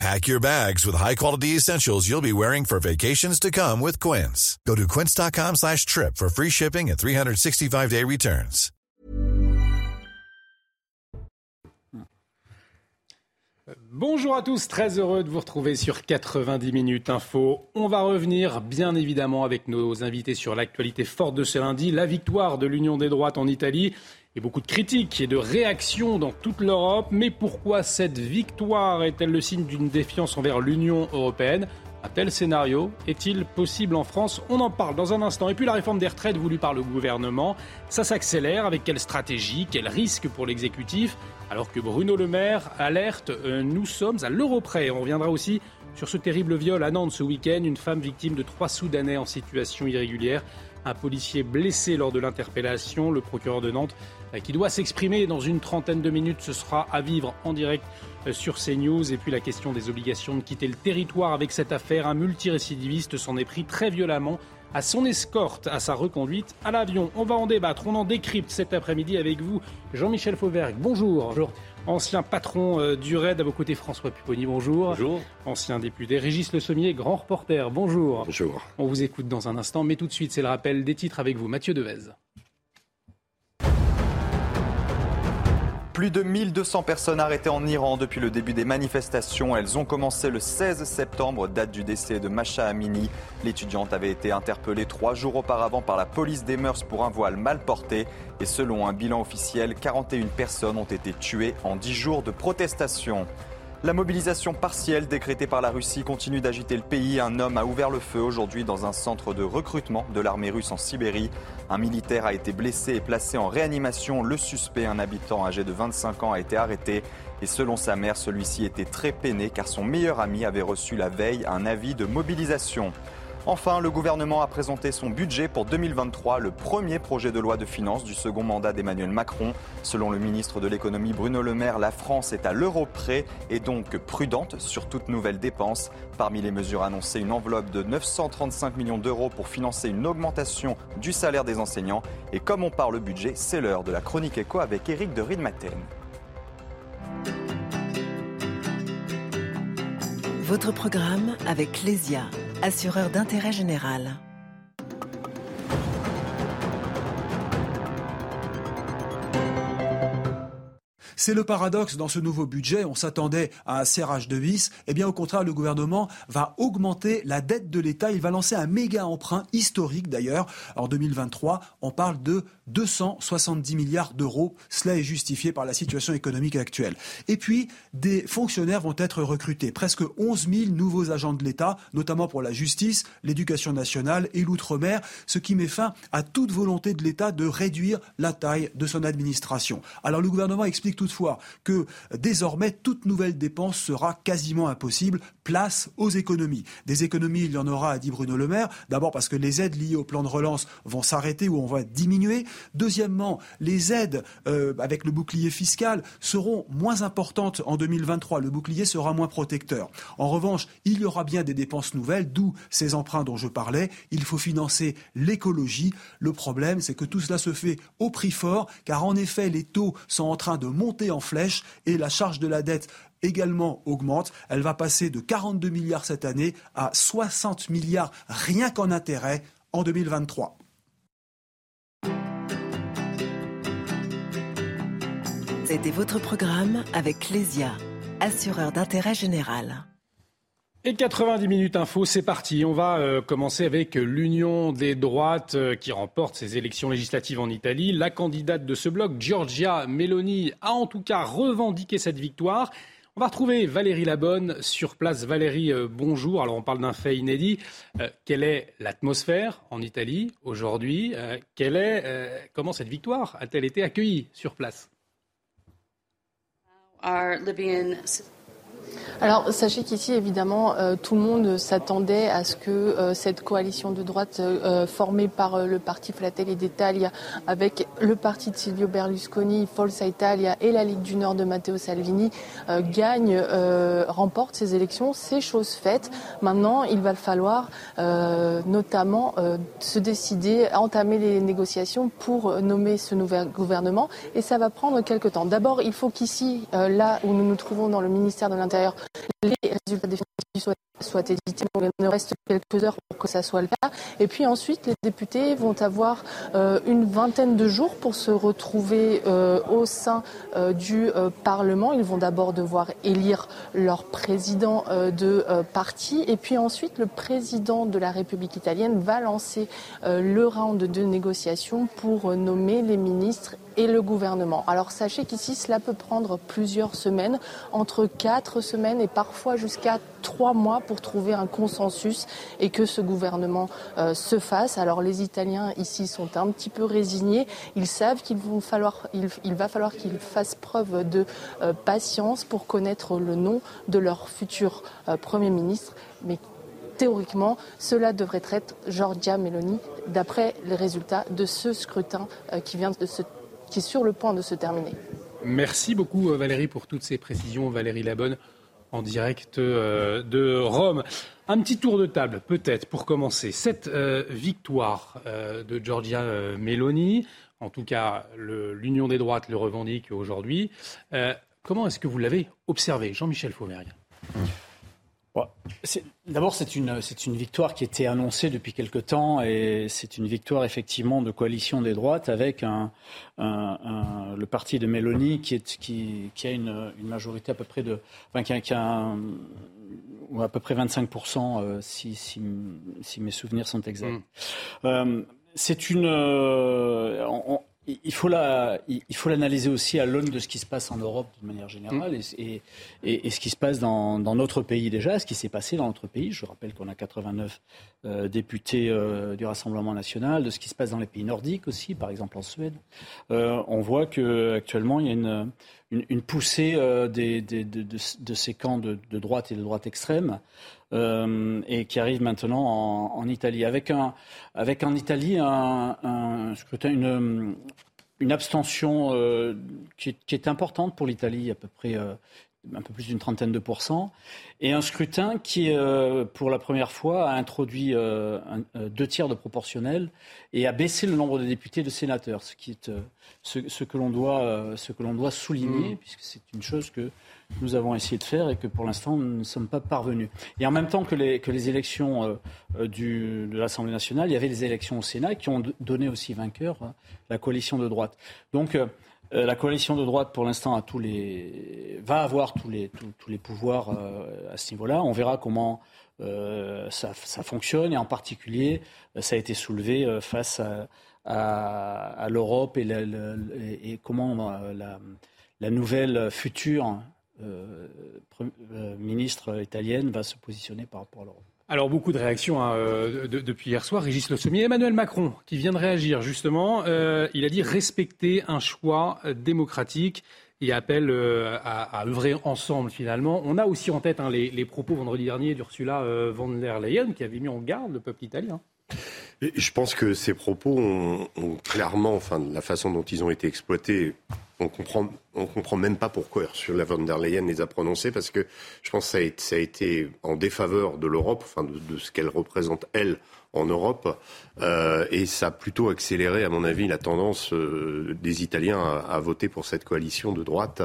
Pack your bags with high-quality essentials you'll be wearing for vacations to come with Quince. Go to quince.com slash trip for free shipping and 365-day returns. Bonjour à tous, très heureux de vous retrouver sur 90 minutes info. On va revenir bien évidemment avec nos invités sur l'actualité forte de ce lundi, la victoire de l'Union des droites en Italie et beaucoup de critiques et de réactions dans toute l'Europe. Mais pourquoi cette victoire est-elle le signe d'une défiance envers l'Union européenne? Un tel scénario est-il possible en France? On en parle dans un instant. Et puis la réforme des retraites voulue par le gouvernement, ça s'accélère. Avec quelle stratégie, quel risque pour l'exécutif? Alors que Bruno Le Maire alerte, euh, nous sommes à l'euro près. On reviendra aussi sur ce terrible viol à Nantes ce week-end, une femme victime de trois Soudanais en situation irrégulière, un policier blessé lors de l'interpellation, le procureur de Nantes euh, qui doit s'exprimer dans une trentaine de minutes. Ce sera à vivre en direct euh, sur CNews. Et puis la question des obligations de quitter le territoire avec cette affaire. Un multirécidiviste s'en est pris très violemment à son escorte, à sa reconduite à l'avion. On va en débattre, on en décrypte cet après-midi avec vous. Jean-Michel Fauvergue, bonjour. Bonjour. Ancien patron euh, du RAID, à vos côtés François Pupponi, bonjour. Bonjour. Ancien député Régis Le Sommier, grand reporter, bonjour. Bonjour. On vous écoute dans un instant, mais tout de suite c'est le rappel des titres avec vous. Mathieu Devez. Plus de 1200 personnes arrêtées en Iran depuis le début des manifestations. Elles ont commencé le 16 septembre, date du décès de Masha Amini. L'étudiante avait été interpellée trois jours auparavant par la police des mœurs pour un voile mal porté. Et selon un bilan officiel, 41 personnes ont été tuées en 10 jours de protestation. La mobilisation partielle décrétée par la Russie continue d'agiter le pays. Un homme a ouvert le feu aujourd'hui dans un centre de recrutement de l'armée russe en Sibérie. Un militaire a été blessé et placé en réanimation. Le suspect, un habitant âgé de 25 ans, a été arrêté. Et selon sa mère, celui-ci était très peiné car son meilleur ami avait reçu la veille un avis de mobilisation. Enfin, le gouvernement a présenté son budget pour 2023, le premier projet de loi de finances du second mandat d'Emmanuel Macron. Selon le ministre de l'économie Bruno Le Maire, la France est à l'euro près et donc prudente sur toute nouvelle dépense. Parmi les mesures annoncées, une enveloppe de 935 millions d'euros pour financer une augmentation du salaire des enseignants. Et comme on parle budget, c'est l'heure de la chronique éco avec Éric de Riedmaten. Votre programme avec Lesia assureur d'intérêt général. C'est le paradoxe dans ce nouveau budget. On s'attendait à un serrage de vis. Eh bien, au contraire, le gouvernement va augmenter la dette de l'État. Il va lancer un méga emprunt historique d'ailleurs. En 2023, on parle de 270 milliards d'euros. Cela est justifié par la situation économique actuelle. Et puis, des fonctionnaires vont être recrutés. Presque 11 000 nouveaux agents de l'État, notamment pour la justice, l'éducation nationale et l'outre-mer, ce qui met fin à toute volonté de l'État de réduire la taille de son administration. Alors le gouvernement explique toutefois que désormais, toute nouvelle dépense sera quasiment impossible. Place aux économies. Des économies, il y en aura, a dit Bruno Le Maire. D'abord parce que les aides liées au plan de relance vont s'arrêter ou on va diminuer. Deuxièmement, les aides euh, avec le bouclier fiscal seront moins importantes en 2023. Le bouclier sera moins protecteur. En revanche, il y aura bien des dépenses nouvelles, d'où ces emprunts dont je parlais. Il faut financer l'écologie. Le problème, c'est que tout cela se fait au prix fort, car en effet, les taux sont en train de monter en flèche et la charge de la dette également augmente. Elle va passer de 42 milliards cette année à 60 milliards rien qu'en intérêt en 2023. C'était votre programme avec Clésia, assureur d'intérêt général. Et 90 minutes info, c'est parti. On va euh, commencer avec l'Union des droites euh, qui remporte ces élections législatives en Italie. La candidate de ce bloc, Giorgia Meloni, a en tout cas revendiqué cette victoire. On va retrouver Valérie Labonne sur place. Valérie, euh, bonjour. Alors on parle d'un fait inédit. quelle est l'atmosphère en Italie aujourd'hui? Comment cette victoire a-t-elle été accueillie sur place? Alors, sachez qu'ici, évidemment, euh, tout le monde s'attendait à ce que euh, cette coalition de droite euh, formée par le parti Fratelli d'Italia avec le parti de Silvio Berlusconi, Forza Italia et la Ligue du Nord de Matteo Salvini gagne, remporte ces élections. C'est chose faite. Maintenant, il va falloir notamment se décider entamer les négociations pour nommer ce nouvel gouvernement et ça va prendre quelques temps. D'abord, il faut qu'ici, là où nous nous trouvons dans le ministère de l'Intérieur, les résultats définitifs soient, édités. il ne reste quelques heures pour que ça soit le cas. Et puis ensuite, les députés vont avoir euh, une vingtaine de jours pour se retrouver euh, au sein euh, du Parlement. Ils vont d'abord devoir élire leur président de parti. Et puis ensuite, le président de la République italienne va lancer le round de négociations pour nommer les ministres et le gouvernement. Alors sachez qu'ici, cela peut prendre plusieurs semaines, entre quatre semaines et parfois jusqu'à trois mois pour trouver un consensus et que ce gouvernement euh, se fasse. Alors les Italiens ici sont un petit peu résignés. Ils savent qu'il va falloir, qu'ils fassent preuve de euh, patience pour connaître le nom de leur futur euh, Premier ministre. Mais théoriquement, cela devrait être Giorgia Meloni, d'après les résultats de ce scrutin qui vient de se qui est sur le point de se terminer. Merci beaucoup Valérie pour toutes ces précisions. Valérie Labonne en direct euh, de Rome. Un petit tour de table, peut-être, pour commencer. Cette euh, victoire de Giorgia Meloni, en tout cas l'Union des droites le revendique aujourd'hui. comment est-ce que vous l'avez observé, Jean-Michel Fauvergue? D'abord, c'est une, une victoire qui était annoncée depuis quelque temps et c'est une victoire effectivement de coalition des droites avec un, le parti de Mélanie qui, est, qui, qui a une, une, majorité à peu près de. Enfin, qui a, qui a à peu près 25%, euh, si, si, si, mes souvenirs sont exacts. Mm. Euh, c'est une. Euh, il faut la, il faut l'analyser aussi à l'aune de ce qui se passe en Europe de manière générale mm. et, et, et, ce qui se passe dans, dans, notre pays déjà, ce qui s'est passé dans notre pays. Je rappelle qu'on a 89 euh, députés euh, du Rassemblement national, de ce qui se passe dans les pays nordiques aussi, par exemple en Suède. Euh, on voit que actuellement il y a une, une, une poussée des, des, de, de, de, ces camps de, de, droite et de droite extrême euh, et qui arrive maintenant en, en, Italie. Avec, un, avec en Italie un, un scrutin, une, une abstention euh, qui, est, qui, est, importante pour l'Italie, à peu près euh, un peu plus d'une trentaine de pourcents, et un scrutin qui, euh, pour la première fois, a introduit euh, un, euh, deux tiers de proportionnel et a baissé le nombre de députés et de sénateurs, ce, qui est, ce, ce, que l'on doit, ce que doit souligner, mmh. puisque c'est une chose que nous avons essayé de faire et que pour l'instant nous ne sommes pas parvenus. Et en même temps que les, les élections du, de l'Assemblée nationale, il y avait les élections au Sénat qui ont donné aussi vainqueur la coalition de droite. Donc euh, la coalition de droite, pour l'instant, va avoir tous les, tous, les pouvoirs euh, à ce niveau-là. On verra comment euh, ça, fonctionne et en particulier, ça a été soulevé face à, l'Europe et, comment la, nouvelle future ministre italienne va se positionner par rapport à l'Europe. Alors beaucoup de réactions hein, euh, depuis hier soir. Régis Le Sommier, Emmanuel Macron, qui vient de réagir justement, euh, il a dit respecter un choix euh, démocratique et appelle à, œuvrer ensemble finalement. On a aussi en tête hein, les, propos vendredi dernier d'Ursula von der Leyen qui avait mis en garde le peuple italien. Je pense que ces propos ont, ont clairement, enfin, la façon dont ils ont été exploités, on comprend, on comprend même pas pourquoi Ursula von der Leyen les a prononcés, parce que je pense que ça a, été en défaveur de l'Europe, enfin de ce qu'elle représente elle en Europe. Euh, et ça a plutôt accéléré, à mon avis, la tendance euh, des Italiens à, à, voter pour cette coalition de droite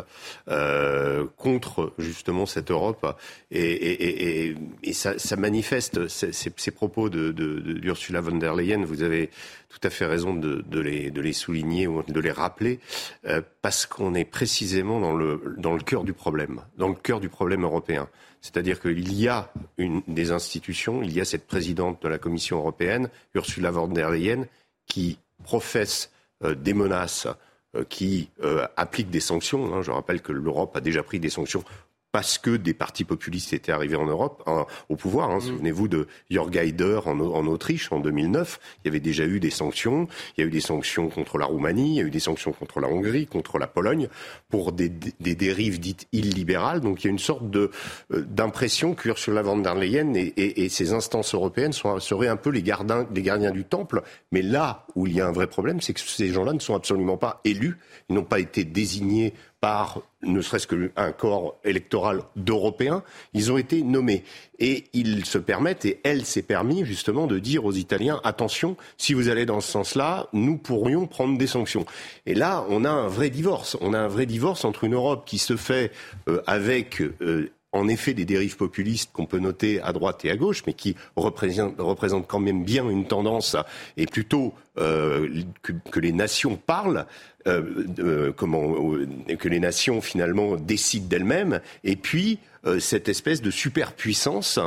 euh, contre justement cette Europe. Et, et, et, et ça, ça, manifeste ces, propos de, de, de, von der Leyen. Vous avez tout à fait raison de, de, les, les souligner ou de les rappeler, euh, parce qu'on est précisément dans le, dans le cœur du problème, dans le cœur du problème européen. C'est-à-dire qu'il y a une, des institutions, il y a cette présidente de la Commission européenne, Ursula von der Leyen, qui professe euh, des menaces, euh, qui euh, applique des sanctions. Hein. Je rappelle que l'Europe a déjà pris des sanctions parce que des partis populistes étaient arrivés en Europe au pouvoir. Hein. Mm. Souvenez-vous de Jörg Haider en, en, Autriche en 2009. Il y avait déjà eu des sanctions. Il y a eu des sanctions contre la Roumanie, il y a eu des sanctions contre la Hongrie, contre la Pologne, pour des, des dérives dites illibérales. Donc il y a une sorte de euh, d'impression qu'Ursula von der Leyen et, et, et, ses instances européennes sont, seraient un peu les, gardiens, les gardiens du temple. Mais là où il y a un vrai problème, c'est que ces gens-là ne sont absolument pas élus. Ils n'ont pas été désignés par ne serait-ce qu'un corps électoral d'Européens, ils ont été nommés. Et ils se permettent, et elle s'est permis justement de dire aux Italiens, attention, si vous allez dans ce sens-là, nous pourrions prendre des sanctions. Et là, on a un vrai divorce. On a un vrai divorce entre une Europe qui se fait euh, avec... Euh, en effet des dérives populistes qu'on peut noter à droite et à gauche, mais qui représentent, quand même bien une tendance, et plutôt euh, que, les nations parlent, euh, euh, que les nations finalement décident d'elles-mêmes, et puis cette espèce de superpuissance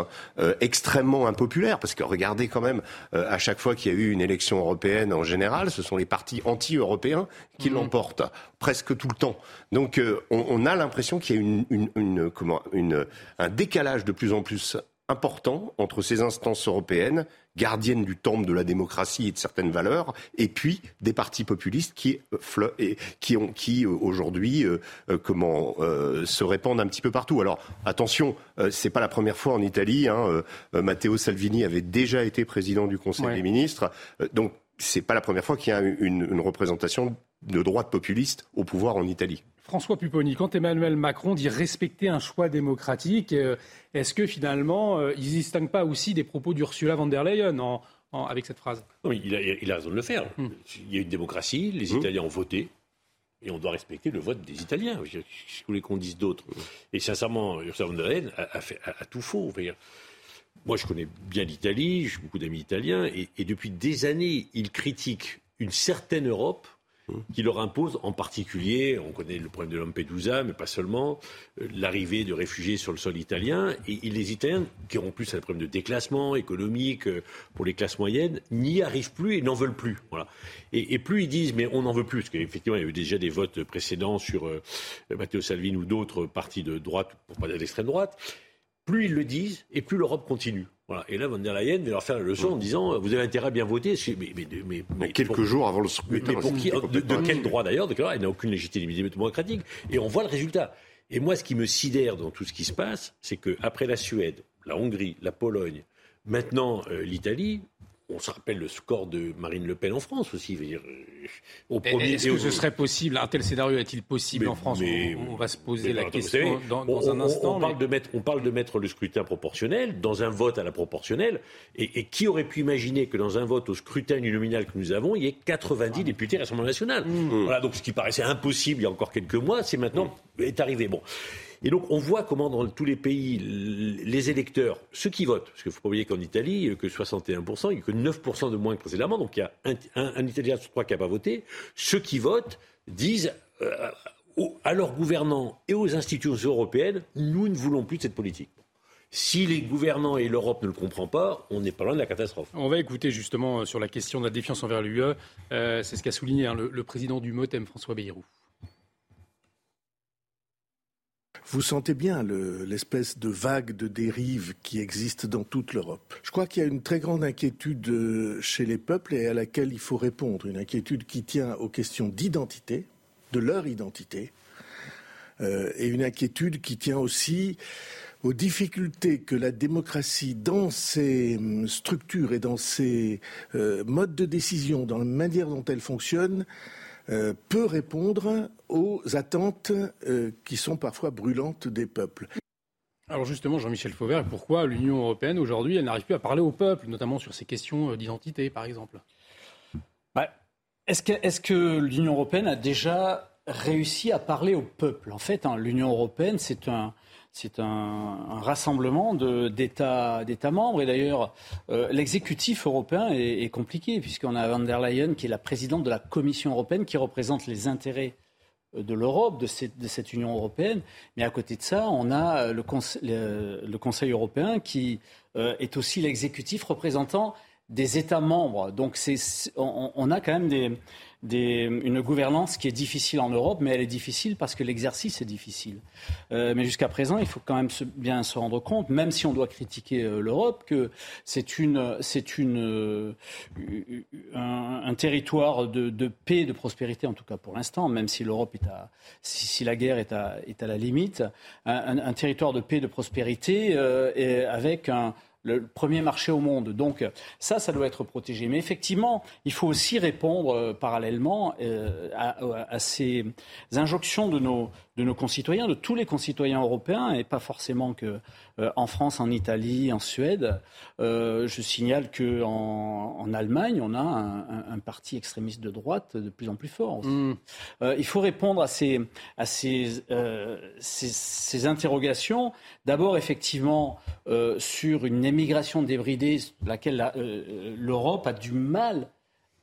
extrêmement impopulaire, parce que regardez quand même, à chaque fois qu'il y a eu une élection européenne en général, ce sont les partis anti-européens qui mmh. l'emportent, presque tout le temps. Donc on, on, a l'impression qu'il y a une, une, une, comment, une, un décalage de plus en plus important entre ces instances européennes gardienne du temple de la démocratie et de certaines valeurs, et puis des partis populistes qui, euh, qui, ont, qui euh, aujourd'hui euh, comment, se répandent un petit peu partout. Alors attention, c'est pas la première fois en Italie. Hein, Matteo Salvini avait déjà été président du Conseil des ministres, donc c'est pas la première fois qu'il y a une, une représentation de droite populiste au pouvoir en Italie. François Pupponi, quand Emmanuel Macron dit respecter un choix démocratique, euh, est-ce que finalement, euh, il ne distingue pas aussi des propos d'Ursula von der Leyen avec cette phrase? Il, a, raison de le faire. Hmm. Il y a une démocratie, les hmm. Italiens ont voté, et on doit respecter le vote des Italiens. Je voulais qu'on dise d'autres. Et sincèrement, Ursula von der Leyen a, fait, tout faux. Moi, je connais bien l'Italie, j'ai beaucoup d'amis italiens, et, et depuis des années, ils critiquent une certaine Europe qui leur impose en particulier, on connaît le problème de Lampedusa, mais pas seulement, euh, l'arrivée de réfugiés sur le sol italien. Et, les Italiens, qui ont plus un problème de déclassement économique euh, pour les classes moyennes, n'y arrivent plus et n'en veulent plus. Voilà. Et, plus ils disent, mais on n'en veut plus, parce qu'effectivement, il y a eu déjà des votes précédents sur euh, Matteo Salvini ou d'autres partis de droite, pour pas dire d'extrême droite, plus ils le disent et plus l'Europe continue. Et là, Van der Leyen va leur faire la leçon en disant Vous avez intérêt à bien voter. Mais, quelques jours avant le scrutin. Mais pour qui, de, quel droit d'ailleurs Elle n'a aucune légitimité démocratique. Et on voit le résultat. Et moi, ce qui me sidère dans tout ce qui se passe, c'est qu'après la Suède, la Hongrie, la Pologne, maintenant euh, l'Italie, on se rappelle le score de Marine Le Pen en France aussi. Euh, est-ce que ce serait possible Un tel scénario est-il possible en France? on, va se poser la question dans, un instant. On, parle de mettre, on parle de mettre le scrutin proportionnel dans un vote à la proportionnelle. Et, qui aurait pu imaginer que dans un vote au scrutin uninominal que nous avons, il y ait 90 députés à l'Assemblée nationale? Mmh. Voilà, donc ce qui paraissait impossible il y a encore quelques mois, c'est maintenant mmh. est arrivé. Bon. Et donc on voit comment dans tous les pays, les électeurs, ceux qui votent, parce qu'il faut pas oublier qu'en Italie, il n'y a que 61%, il n'y a que 9% de moins que précédemment, donc il y a un, Italien sur trois qui n'a pas voté, ceux qui votent disent euh, à leurs gouvernants et aux institutions européennes, nous ne voulons plus de cette politique. Si les gouvernants et l'Europe ne le comprennent pas, on n'est pas loin de la catastrophe. On va écouter justement euh, sur la question de la défiance envers l'UE. Euh, c'est ce qu'a souligné hein, le, président du MOTEM, François Bayrou. Vous sentez bien l'espèce de vague de dérive qui existe dans toute l'Europe. Je crois qu'il y a une très grande inquiétude euh, chez les peuples et à laquelle il faut répondre. Une inquiétude qui tient aux questions d'identité, de leur identité, euh, et une inquiétude qui tient aussi aux difficultés que la démocratie, dans ses hum, structures et dans ses euh, modes de décision, dans la manière dont elle fonctionne, euh, peut répondre aux attentes euh, qui sont parfois brûlantes des peuples. Alors justement, Jean-Michel Fauvert, pourquoi l'Union européenne aujourd'hui, elle n'arrive plus à parler au peuple, notamment sur ces questions euh, d'identité, par exemple? Bah, Est-ce que, est que l'Union européenne a déjà réussi à parler au peuple? En fait, hein, l'Union européenne, c'est un, c'est un, rassemblement d'États membres. Et d'ailleurs, euh, l'exécutif européen est, compliqué, puisqu'on a Van der Leyen, qui est la présidente de la Commission européenne, qui représente les intérêts euh, de l'Europe, de, cette Union européenne. Mais à côté de ça, on a le, Conseil européen qui euh, est aussi l'exécutif représentant des États membres. Donc on, a quand même une gouvernance qui est difficile en Europe, mais elle est difficile parce que l'exercice est difficile. mais jusqu'à présent, il faut quand même bien se rendre compte, même si on doit critiquer l'Europe, que c'est une, c'est une, un, territoire de, de, paix, de prospérité, en tout cas pour l'instant, même si l'Europe est à, si, la guerre est à, est à la limite, un, un territoire de paix, de prospérité, et avec un le premier marché au monde. Donc ça, ça doit être protégé. Mais effectivement, il faut aussi répondre euh, parallèlement euh, à, ces injonctions de nos, de nos concitoyens, de tous les concitoyens européens, et pas forcément que euh, en France, en Italie, en Suède. Euh, je signale qu'en en, Allemagne, on a un, parti extrémiste de droite de plus en plus fort. Mm. Euh, il faut répondre à ces, à ces, ces, interrogations. D'abord, effectivement, sur une émigration débridée, laquelle l'Europe a du mal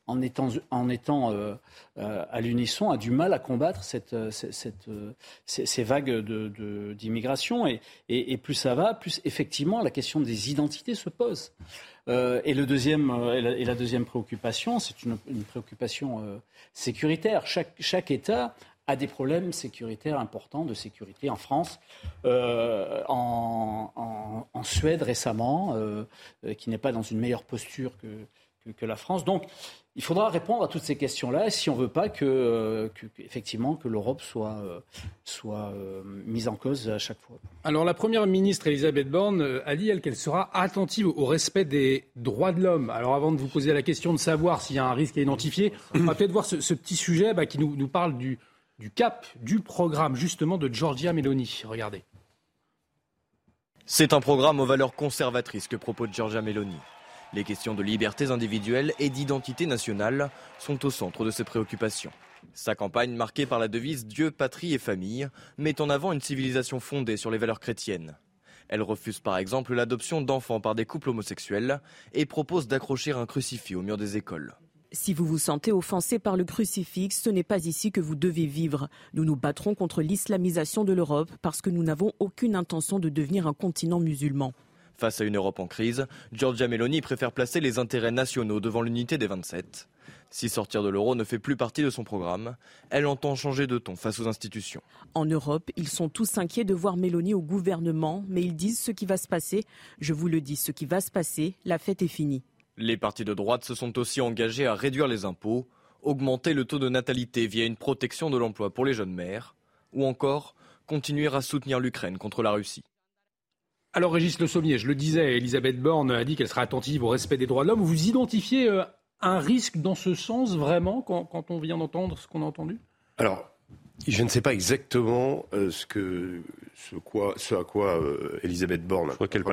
en étant, en étant euh, euh, à l'unisson, a du mal à combattre cette, euh, ces, vagues d'immigration. Et, plus ça va, plus effectivement la question des identités se pose. et, le deuxième, et la, deuxième préoccupation, c'est une, une, préoccupation sécuritaire. Chaque, chaque État a des problèmes sécuritaires importants de sécurité en France, en, en, Suède récemment, qui n'est pas dans une meilleure posture que, que, la France. Donc il faudra répondre à toutes ces questions-là si on ne veut pas que, euh, effectivement, que l'Europe soit, euh, soit euh, mise en cause à chaque fois. Alors la Première ministre Elisabeth Borne a dit, elle, qu'elle sera attentive au respect des droits de l'homme. Alors avant de vous poser la question de savoir s'il y a un risque à identifier, on va peut-être voir ce, petit sujet bah, qui nous, nous parle du, du cap, du programme justement de Giorgia Meloni. Regardez. C'est un programme aux valeurs conservatrices que propose Giorgia Meloni. Les questions de libertés individuelles et d'identité nationale sont au centre de ses préoccupations. Sa campagne, marquée par la devise Dieu, patrie et famille, met en avant une civilisation fondée sur les valeurs chrétiennes. Elle refuse par exemple l'adoption d'enfants par des couples homosexuels et propose d'accrocher un crucifix au mur des écoles. Si vous vous sentez offensé par le crucifix, ce n'est pas ici que vous devez vivre. Nous nous battrons contre l'islamisation de l'Europe parce que nous n'avons aucune intention de devenir un continent musulman. Face à une Europe en crise, Giorgia Meloni préfère placer les intérêts nationaux devant l'unité des 27. Si sortir de l'euro ne fait plus partie de son programme, elle entend changer de ton face aux institutions. En Europe, ils sont tous inquiets de voir Meloni au gouvernement, mais ils disent ce qui va se passer. Je vous le dis, ce qui va se passer, la fête est finie. Les partis de droite se sont aussi engagés à réduire les impôts, augmenter le taux de natalité via une protection de l'emploi pour les jeunes mères, ou encore continuer à soutenir l'Ukraine contre la Russie. Alors Régis Le Sommier, je le disais, Elisabeth Borne a dit qu'elle sera attentive au respect des droits de l'homme. Vous identifiez euh, un risque dans ce sens vraiment quand, on vient d'entendre ce qu'on a entendu? Alors, je ne sais pas exactement euh, ce, que, ce, quoi, ce à quoi euh, Elisabeth Borne.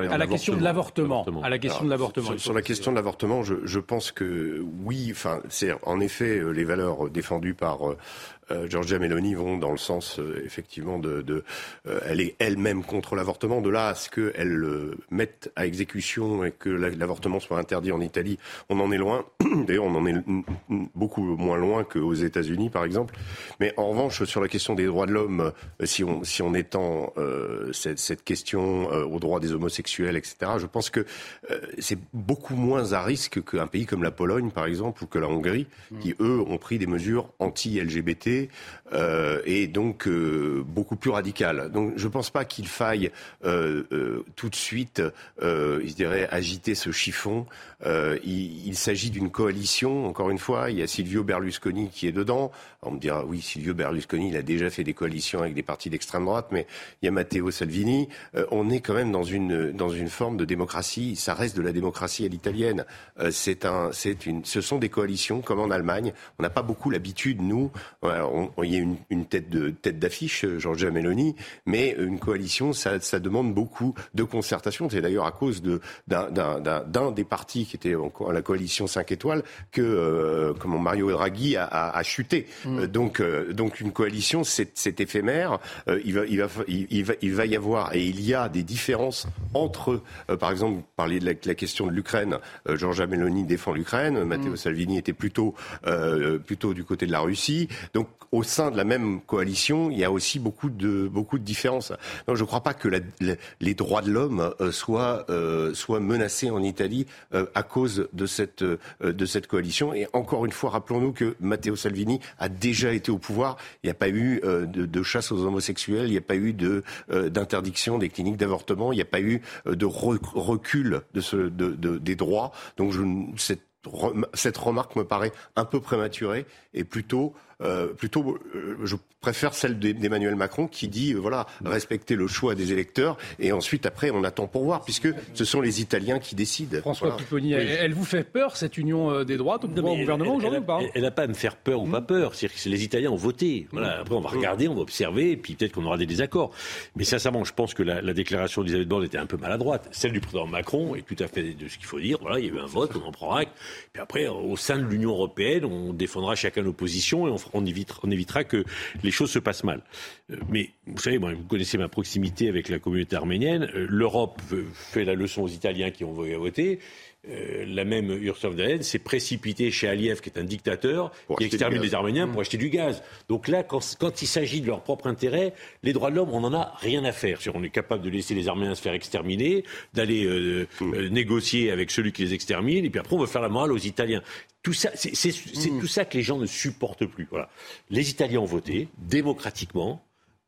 à la question de l'avortement. À la question de l'avortement. Sur, la question de l'avortement, je, je, pense que oui. Enfin, c'est en effet les valeurs défendues par euh, Georgia Meloni vont dans le sens euh, effectivement de, de euh, elle est elle-même contre l'avortement. De là à ce qu'elle le mette à exécution et que l'avortement soit interdit en Italie, on en est loin. D'ailleurs, on en est beaucoup moins loin qu'aux États-Unis, par exemple. Mais en revanche, sur la question des droits de l'homme, si on si on étend cette, cette, question aux droits des homosexuels, etc., je pense que c'est beaucoup moins à risque qu'un pays comme la Pologne, par exemple, ou que la Hongrie, mmh. qui eux ont pris des mesures anti-LGBT euh, et donc euh, beaucoup plus radical. Donc je ne pense pas qu'il faille euh, tout de suite, je dirais, agiter ce chiffon. Il, s'agit d'une coalition, encore une fois. Il y a Silvio Berlusconi qui est dedans. On me dira, oui, Silvio Berlusconi, il a déjà fait des coalitions avec des partis d'extrême droite, mais il y a Matteo Salvini. on est quand même dans une, dans une forme de démocratie. Ça reste de la démocratie à l'italienne. une, ce sont des coalitions comme en Allemagne. On n'a pas beaucoup l'habitude, nous. Il y a une, tête de tête d'affiche, euh, Giorgia Meloni, mais une coalition, ça, demande beaucoup de concertation. C'est d'ailleurs à cause d'un des partis qui était en, la coalition 5 étoiles que euh, comment Mario Draghi a, chuté. Mm. Euh, donc donc une coalition, c'est éphémère. il va il va il, va, il va y avoir et il y a des différences entre, par exemple, parler de la, question de l'Ukraine. Giorgia Meloni défend l'Ukraine, Matteo mm. Salvini était plutôt plutôt du côté de la Russie. Donc au sein de la même coalition, il y a aussi beaucoup de beaucoup de différences. Donc je ne crois pas que la, les droits de l'homme soient soient menacés en Italie à cause de cette de cette coalition. Et encore une fois, rappelons-nous que Matteo Salvini a déjà été au pouvoir. Il n'y a pas eu euh, de, chasse aux homosexuels, il n'y a pas eu de, euh, d'interdiction des cliniques d'avortement, il n'y a pas eu euh, de recul de ce, de, des droits. Donc je, cette, cette remarque me paraît un peu prématurée et plutôt euh, plutôt, euh, je préfère celle d'Emmanuel Macron qui dit euh, voilà respecter le choix des électeurs et ensuite après on attend pour voir puisque ce sont les Italiens qui décident. François voilà. elle, vous fait peur cette union des droites au, gouvernement aujourd'hui ou pas Elle n'a pas à me faire peur ou pas peur. C'est que les Italiens ont voté. Voilà. Après on va regarder, on va observer et puis peut-être qu'on aura des désaccords. Mais sincèrement, je pense que la, la déclaration d'Elisabeth Borne était un peu maladroite. Celle du président Macron est tout à fait de ce qu'il faut dire. Voilà, il y a eu un vote, on en prend acte. Puis après, au sein de l'Union européenne, on défendra chacun nos positions et on on évitera, que les choses se passent mal. Euh, mais vous savez, vous connaissez ma proximité avec la communauté arménienne. Euh, L'Europe fait la leçon aux Italiens qui ont voté. Euh, la même Ursula von der Leyen s'est précipitée chez Aliyev, qui est un dictateur, qui extermine les Arméniens pour mmh. acheter du gaz. Donc là, quand, il s'agit de leur propre intérêt, les droits de l'homme, on n'en a rien à faire. On est capable de laisser les Arméniens se faire exterminer, d'aller mmh. négocier avec celui qui les extermine, et puis après on veut faire la morale aux Italiens. Tout ça, c'est mmh. tout ça que les gens ne supportent plus. Voilà. Les Italiens ont voté démocratiquement.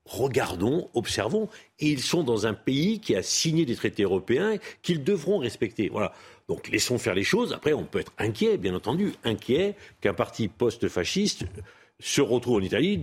Regardons, observons. Et ils sont dans un pays qui a signé des traités européens qu'ils devront respecter. Voilà. Donc laissons faire les choses. Après, on peut être inquiet, bien entendu, inquiet qu'un parti post-fasciste se retrouve en Italie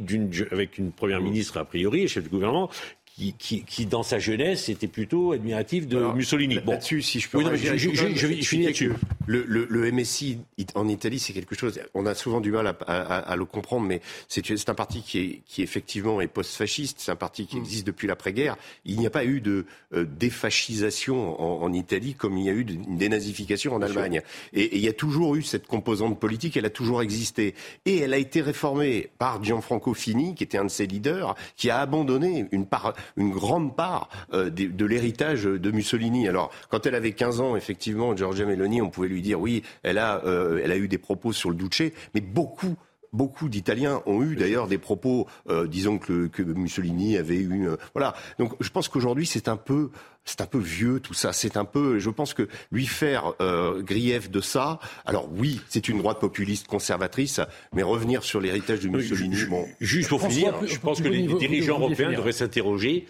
avec une première ministre a priori, chef du gouvernement, qui, qui, dans sa jeunesse, était plutôt admiratif de Mussolini. Bon. Là-dessus, si je peux. je, je, finis là-dessus. Le, le, le, MSI en Italie, c'est quelque chose. On a souvent du mal à, à, à le comprendre, mais c'est un parti qui, est, qui effectivement est post-fasciste. C'est un parti qui mm. existe depuis l'après-guerre. Il n'y a pas eu de euh, défascisation en, en, Italie comme il y a eu une dénazification en Allemagne. Et, il y a toujours eu cette composante politique. Elle a toujours existé. Et elle a été réformée par Gianfranco Fini, qui était un de ses leaders, qui a abandonné une part une grande part euh, de, l'héritage de Mussolini. Alors, quand elle avait 15 ans, effectivement, Giorgia Meloni, on pouvait lui dire oui, elle a, euh, elle a eu des propos sur le Duce, mais beaucoup beaucoup d'Italiens ont eu d'ailleurs des propos, euh, disons que, que, Mussolini avait eu. voilà. Donc je pense qu'aujourd'hui c'est un peu, c'est un peu vieux tout ça. C'est un peu. Je pense que lui faire grief de ça. Alors oui, c'est une droite populiste conservatrice, mais revenir sur l'héritage de Mussolini. bon. Juste pour finir, je pense que les dirigeants européens devraient s'interroger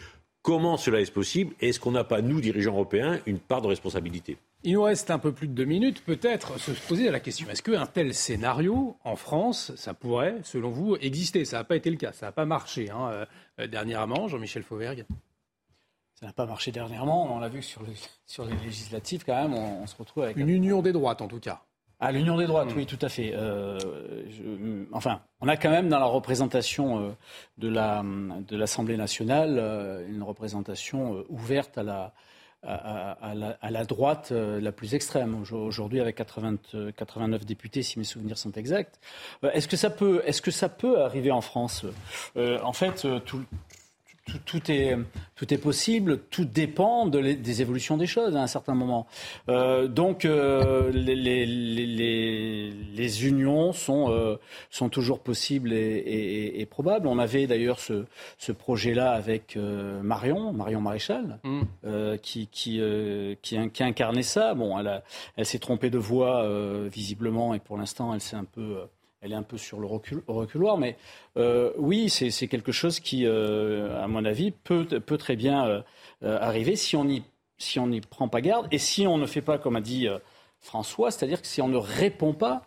Comment cela est possible Est-ce qu'on n'a pas, nous, dirigeants européens, une part de responsabilité? Il nous reste un peu plus de deux minutes. Peut-être se poser la question est-ce qu'un tel scénario en France, ça pourrait, selon vous, exister? Ça n'a pas été le cas, ça n'a pas marché hein, euh, dernièrement, Jean-Michel Fauvergue. Ça n'a pas marché dernièrement. On l'a vu sur, sur les législatives, quand même. On, se retrouve avec. Une union des droites, en tout cas. Ah, l'union des droites, hmm. oui, tout à fait. Euh, enfin, on a quand même dans la représentation euh, de, la, de l'Assemblée nationale euh, une représentation ouverte à la, à, la, droite la plus extrême. Aujourd'hui, avec 80, 89 députés, si mes souvenirs sont exacts. Est-ce que ça peut, est-ce que ça peut arriver en France? En fait, tout, tout, est, tout est possible, tout dépend de des évolutions des choses à un certain moment. Euh, donc euh, les, les, les, unions sont, euh, sont toujours possibles et, et, probables. On avait d'ailleurs ce, ce projet-là avec Marion, Marion Maréchal, mm. qui, qui, qui, qui, incarnait ça. Bon, elle, elle s'est trompée de voix visiblement et pour l'instant elle s'est un peu elle est un peu sur le reculoir, mais euh, oui, c'est quelque chose qui, euh, à mon avis, peut, peut très bien euh, arriver si on n'y si on prend pas garde et si on ne fait pas, comme a dit François, c'est-à-dire que si on ne répond pas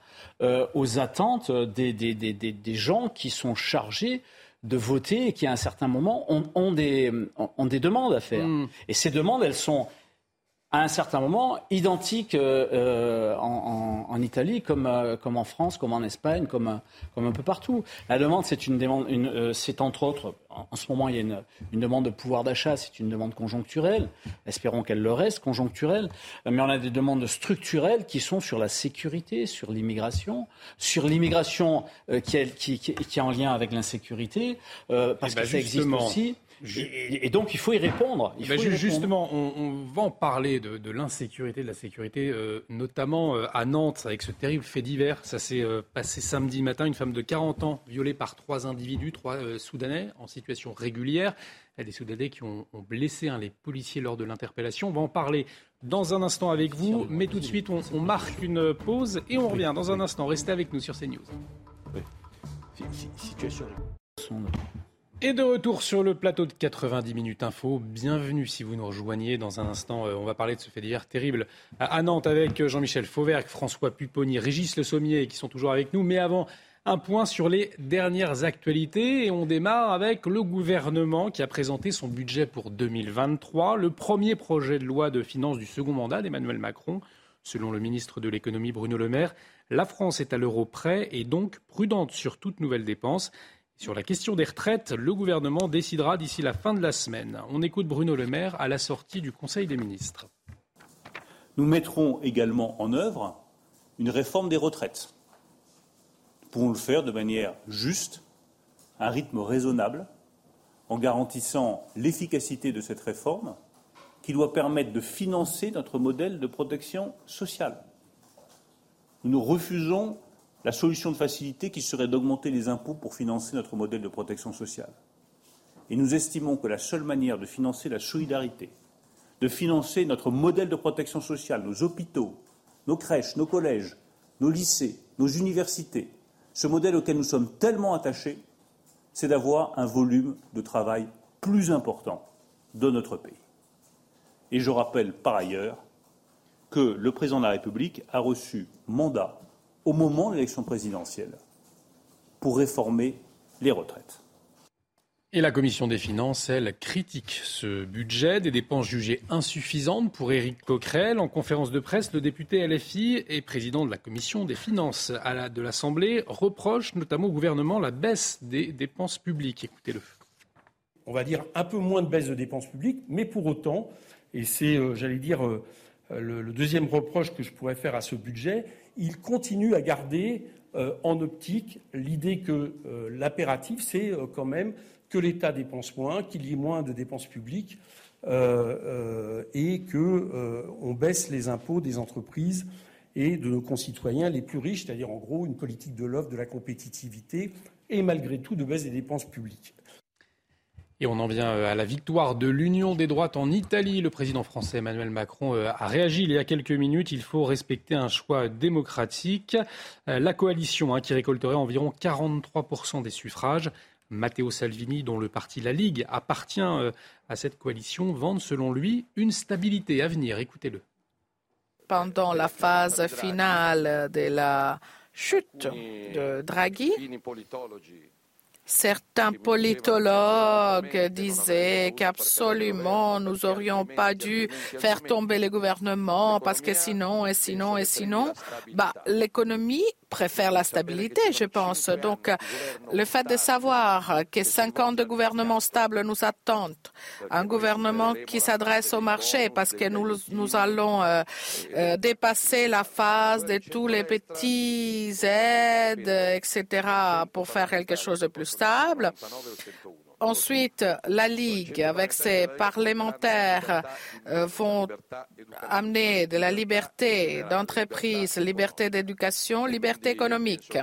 aux attentes des, des, des, des, gens qui sont chargés de voter et qui, à un certain moment, ont, ont des, ont des demandes à faire. Mm. Et ces demandes, elles sont à un certain moment identique euh, euh, en, en, Italie comme, euh, comme en France, comme en Espagne, comme, comme un peu partout. La demande, c'est une demande, une, c'est entre autres, en ce moment, il y a une, une demande de pouvoir d'achat, c'est une demande conjoncturelle. Espérons qu'elle le reste, conjoncturelle. Mais on a des demandes structurelles qui sont sur la sécurité, sur l'immigration, sur l'immigration qui, qui, qui, est en lien avec l'insécurité, parce eh que ben, ça existe aussi. Et, donc, il faut y répondre. Il faut justement, On, va en parler de, l'insécurité, de la sécurité, euh, notamment euh, à Nantes, avec ce terrible fait divers. Ça s'est euh, passé samedi matin. Une femme de 40 ans violée par trois individus, trois Soudanais, en situation régulière. Il y a des Soudanais qui ont, blessé hein, les policiers lors de l'interpellation. On va en parler dans un instant avec vous. Mais tout de suite, on, on marque une pause et on revient dans un instant. Restez avec nous sur CNews. Oui. Situation. Et de retour sur le plateau de 90 minutes info. Bienvenue si vous nous rejoignez. Dans un instant, euh, on va parler de ce fait divers terrible à Nantes avec euh, Jean-Michel Fauvergue, François Pupponi, Régis Le Sommier qui sont toujours avec nous. Mais avant, un point sur les dernières actualités. Et on démarre avec le gouvernement qui a présenté son budget pour 2023, le premier projet de loi de finances du second mandat d'Emmanuel Macron. Selon le ministre de l'économie Bruno Le Maire, la France est à l'euro près et donc prudente sur toute nouvelle dépense. Sur la question des retraites, le gouvernement décidera d'ici la fin de la semaine. On écoute Bruno Le Maire à la sortie du Conseil des ministres. Nous mettrons également en œuvre une réforme des retraites. Nous pouvons le faire de manière juste, à un rythme raisonnable, en garantissant l'efficacité de cette réforme qui doit permettre de financer notre modèle de protection sociale. Nous refusons la solution de facilité qui serait d'augmenter les impôts pour financer notre modèle de protection sociale. Et nous estimons que la seule manière de financer la solidarité, de financer notre modèle de protection sociale, nos hôpitaux, nos crèches, nos collèges, nos lycées, nos universités, ce modèle auquel nous sommes tellement attachés, c'est d'avoir un volume de travail plus important de notre pays. Et je rappelle par ailleurs que le président de la République a reçu mandat au moment de l'élection présidentielle pour réformer les retraites. Et la commission des finances, elle, critique ce budget, des dépenses jugées insuffisantes pour Éric Coquerel. En conférence de presse, le député LFI et président de la commission des finances de l'Assemblée reproche notamment au gouvernement la baisse des dépenses publiques. Écoutez-le. On va dire un peu moins de baisse de dépenses publiques, mais pour autant, et c'est, euh, j'allais dire, euh, le, deuxième reproche que je pourrais faire à ce budget, il continue à garder euh, en optique l'idée que euh, l'impératif, c'est euh, quand même que l'État dépense moins, qu'il y ait moins de dépenses publiques et qu'on baisse les impôts des entreprises et de nos concitoyens les plus riches, c'est-à-dire en gros une politique de l'offre, de la compétitivité et malgré tout de baisse des dépenses publiques. Et on en vient euh, à la victoire de l'Union des droites en Italie. Le président français Emmanuel Macron euh, a réagi il y a quelques minutes. Il faut respecter un choix démocratique. Euh, la coalition hein, qui récolterait environ 43% des suffrages. Matteo Salvini, dont le parti La Ligue appartient à cette coalition, vante selon lui une stabilité à venir. Écoutez-le. Pendant la phase finale de la chute de Draghi, Certains politologues disaient qu'absolument nous n'aurions pas dû faire tomber le gouvernement parce que sinon et sinon et sinon, bah, l'économie préfère la stabilité, je pense. Donc, le fait de savoir que cinq ans de gouvernement stable nous attendent, un gouvernement qui s'adresse au marché parce que nous, nous allons euh, euh, dépasser la phase de tous les petits aides, etc., pour faire quelque chose de plus stable. Ensuite, la Ligue, avec ses parlementaires, euh, vont amener de la liberté d'entreprise, liberté d'éducation, liberté économique.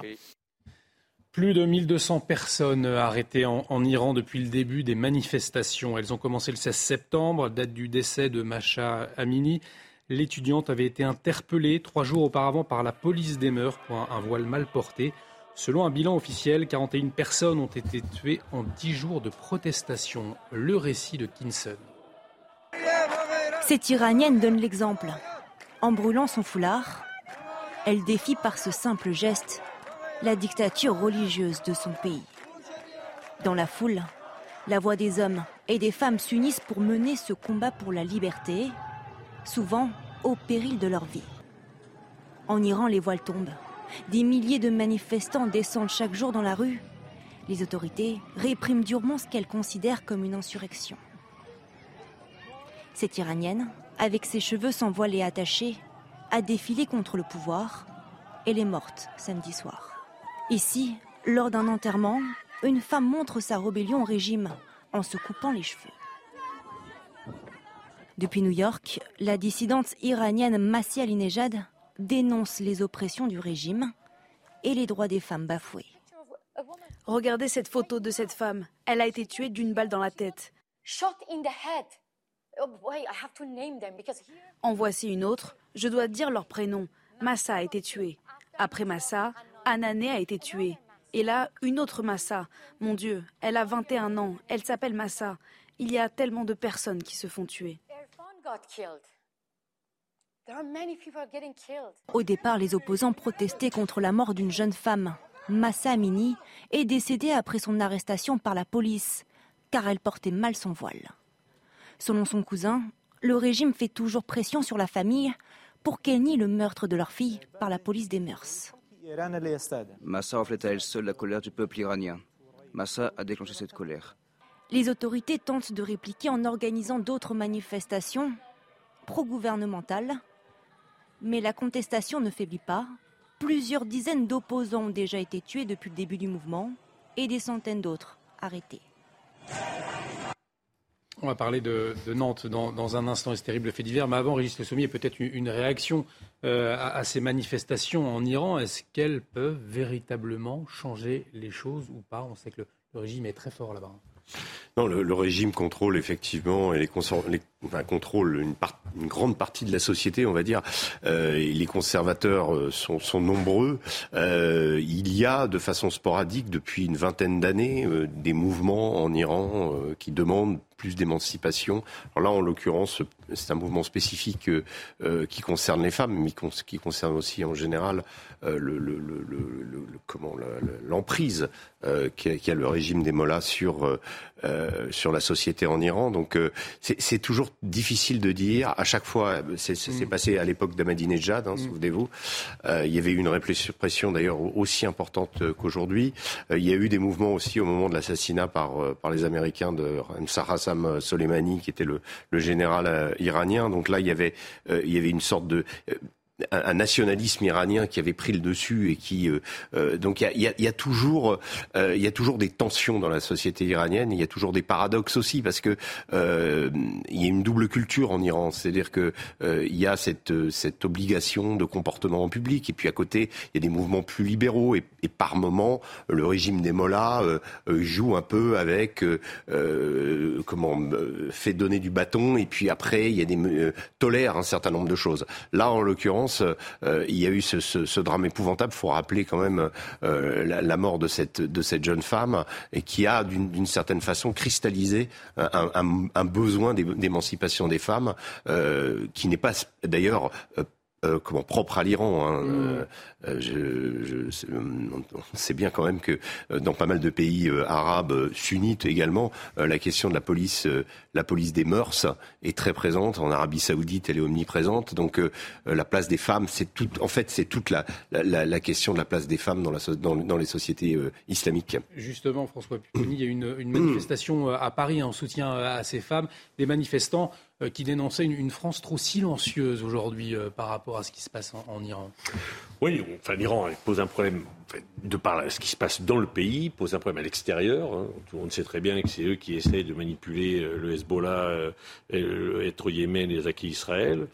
Plus de 1200 personnes arrêtées en, Iran depuis le début des manifestations. Elles ont commencé le 16 septembre, date du décès de Masha Amini. L'étudiante avait été interpellée trois jours auparavant par la police des mœurs pour un voile mal porté. Selon un bilan officiel, 41 personnes ont été tuées en 10 jours de protestation. Le récit de Kinson. Cette Iranienne donne l'exemple. En brûlant son foulard, elle défie par ce simple geste la dictature religieuse de son pays. Dans la foule, la voix des hommes et des femmes s'unissent pour mener ce combat pour la liberté, souvent au péril de leur vie. En Iran, les voiles tombent. Des milliers de manifestants descendent chaque jour dans la rue. Les autorités répriment durement ce qu'elles considèrent comme une insurrection. Cette Iranienne, avec ses cheveux sans voile et attachés, a défilé contre le pouvoir. Elle est morte samedi soir. Ici, lors d'un enterrement, une femme montre sa rébellion au régime en se coupant les cheveux. Depuis New York, la dissidente iranienne Massia Alinejad dénonce les oppressions du régime et les droits des femmes bafoués. Regardez cette photo de cette femme. Elle a été tuée d'une balle dans la tête. En voici une autre. Je dois dire leur prénom. Massa a été tuée. Après Massa, Anané a été tuée. Et là, une autre Massa. Mon Dieu, elle a 21 ans. Elle s'appelle Massa. Il y a tellement de personnes qui se font tuer. Au départ, les opposants protestaient contre la mort d'une jeune femme. Massa Amini est décédée après son arrestation par la police, car elle portait mal son voile. Selon son cousin, le régime fait toujours pression sur la famille pour qu'elle nie le meurtre de leur fille par la police des mœurs. Massa reflète à elle seule la colère du peuple iranien. Massa a déclenché cette colère. Les autorités tentent de répliquer en organisant d'autres manifestations pro-gouvernementales, mais la contestation ne faiblit pas. Plusieurs dizaines d'opposants ont déjà été tués depuis le début du mouvement et des centaines d'autres arrêtés. On va parler de, Nantes dans, un instant et ce terrible fait divers. Mais avant, Régis Le Sommier, peut-être une, réaction euh, à, ces manifestations en Iran. Est-ce qu'elles peuvent véritablement changer les choses ou pas? On sait que le régime est très fort là-bas. Non, le, régime contrôle effectivement et les, contrôle une, une, grande partie de la société, on va dire. Euh, les conservateurs euh, sont, nombreux. Euh, il y a de façon sporadique depuis une vingtaine d'années des mouvements en Iran qui demandent plus d'émancipation. Alors là, en l'occurrence, c'est un mouvement spécifique qui concerne les femmes, mais qui concerne aussi en général l'emprise euh, qu'a le régime des mollahs sur euh, sur la société en Iran. Donc c'est toujours difficile de dire. À chaque fois, c'est mm. passé à l'époque d'Ahmadinejad, hein, mm. souvenez-vous. il y avait eu une répression d'ailleurs aussi importante qu'aujourd'hui. il y a eu des mouvements aussi au moment de l'assassinat par par les Américains de Hassam Soleimani, qui était le, le général iranien. Donc là, il y avait il y avait une sorte de un, nationalisme iranien qui avait pris le dessus et qui euh, euh, donc il y a, y a, toujours euh, il y a toujours des tensions dans la société iranienne il y a toujours des paradoxes aussi parce que il y a une double culture en Iran. C'est-à-dire que il y a cette cette obligation de comportement en public et puis à côté il y a des mouvements plus libéraux et, et par moment le régime des mollahs joue un peu avec comment fait donner du bâton et puis après il y a des tolère un certain nombre de choses. Là en l'occurrence euh, il y a eu ce, drame épouvantable. Il faut rappeler quand même euh, la, mort de cette, jeune femme et qui a d'une certaine façon cristallisé un, besoin d'émancipation des femmes euh, qui n'est pas d'ailleurs comment propre à l'Iran. Hein. Mmh. Euh, je, je, on sait bien quand même que euh, dans pas mal de pays euh, arabes sunnites également, la question de la police, la police des mœurs est très présente. En Arabie Saoudite, elle est omniprésente. Donc la place des femmes, c'est tout. En fait, c'est toute la, la, la, question de la place des femmes dans, la, dans, dans les sociétés islamiques. Justement, François Pupponi, il y a une, une manifestation à Paris en soutien à ces femmes. Des manifestants qui dénonçaient une, France trop silencieuse aujourd'hui par rapport à ce qui se passe en Iran. Oui, enfin, l'Iran pose un problème de par ce qui se passe dans le pays, pose un problème à l'extérieur. Hein. Tout le monde sait très bien que c'est eux qui essayent de manipuler euh, le Hezbollah, euh, être au Yémen et les acquis Israël.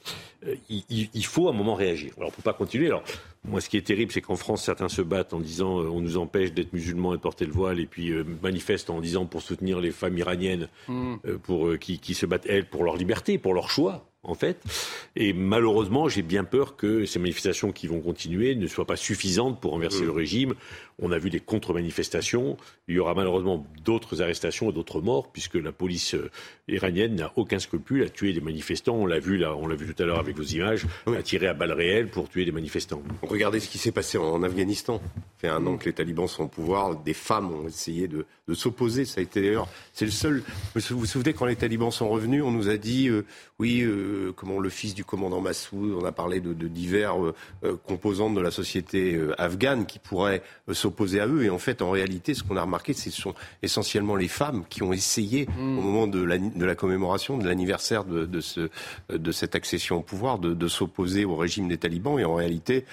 Euh, il, faut un moment réagir. Alors, on ne peut pas continuer. Alors, moi, ce qui est terrible, c'est qu'en France, certains se battent en disant on nous empêche d'être musulmans et de porter le voile, et puis manifestent en disant pour soutenir les femmes iraniennes, pour, qui, qui se battent, elles, pour leur liberté, pour leur choix en fait. Et malheureusement, j'ai bien peur que ces manifestations qui vont continuer ne soient pas suffisantes pour renverser mmh. le régime. On a vu des contre-manifestations. Il y aura malheureusement d'autres arrestations et d'autres morts, puisque la police euh, iranienne n'a aucun scrupule à tuer des manifestants. On l'a vu là, on l'a vu tout à l'heure avec vos images, à tirer à balles réelles pour tuer des manifestants. Regardez ce qui s'est passé en Afghanistan. Ça fait un an que les talibans sont au pouvoir. Des femmes ont essayé de, s'opposer. Ça a été d'ailleurs, c'est le seul. Vous vous souvenez quand les talibans sont revenus, on nous a dit, euh, oui. Euh, le, comment, le fils du commandant Massoud, on a parlé de, divers composantes de la société afghane qui pourraient s'opposer à eux. Et en fait, en réalité, ce qu'on a remarqué, ce sont essentiellement les femmes qui ont essayé, mm. au moment de la, de la commémoration, de l'anniversaire de, de, ce, de cette accession au pouvoir, de, de s'opposer au régime des talibans. Et en réalité,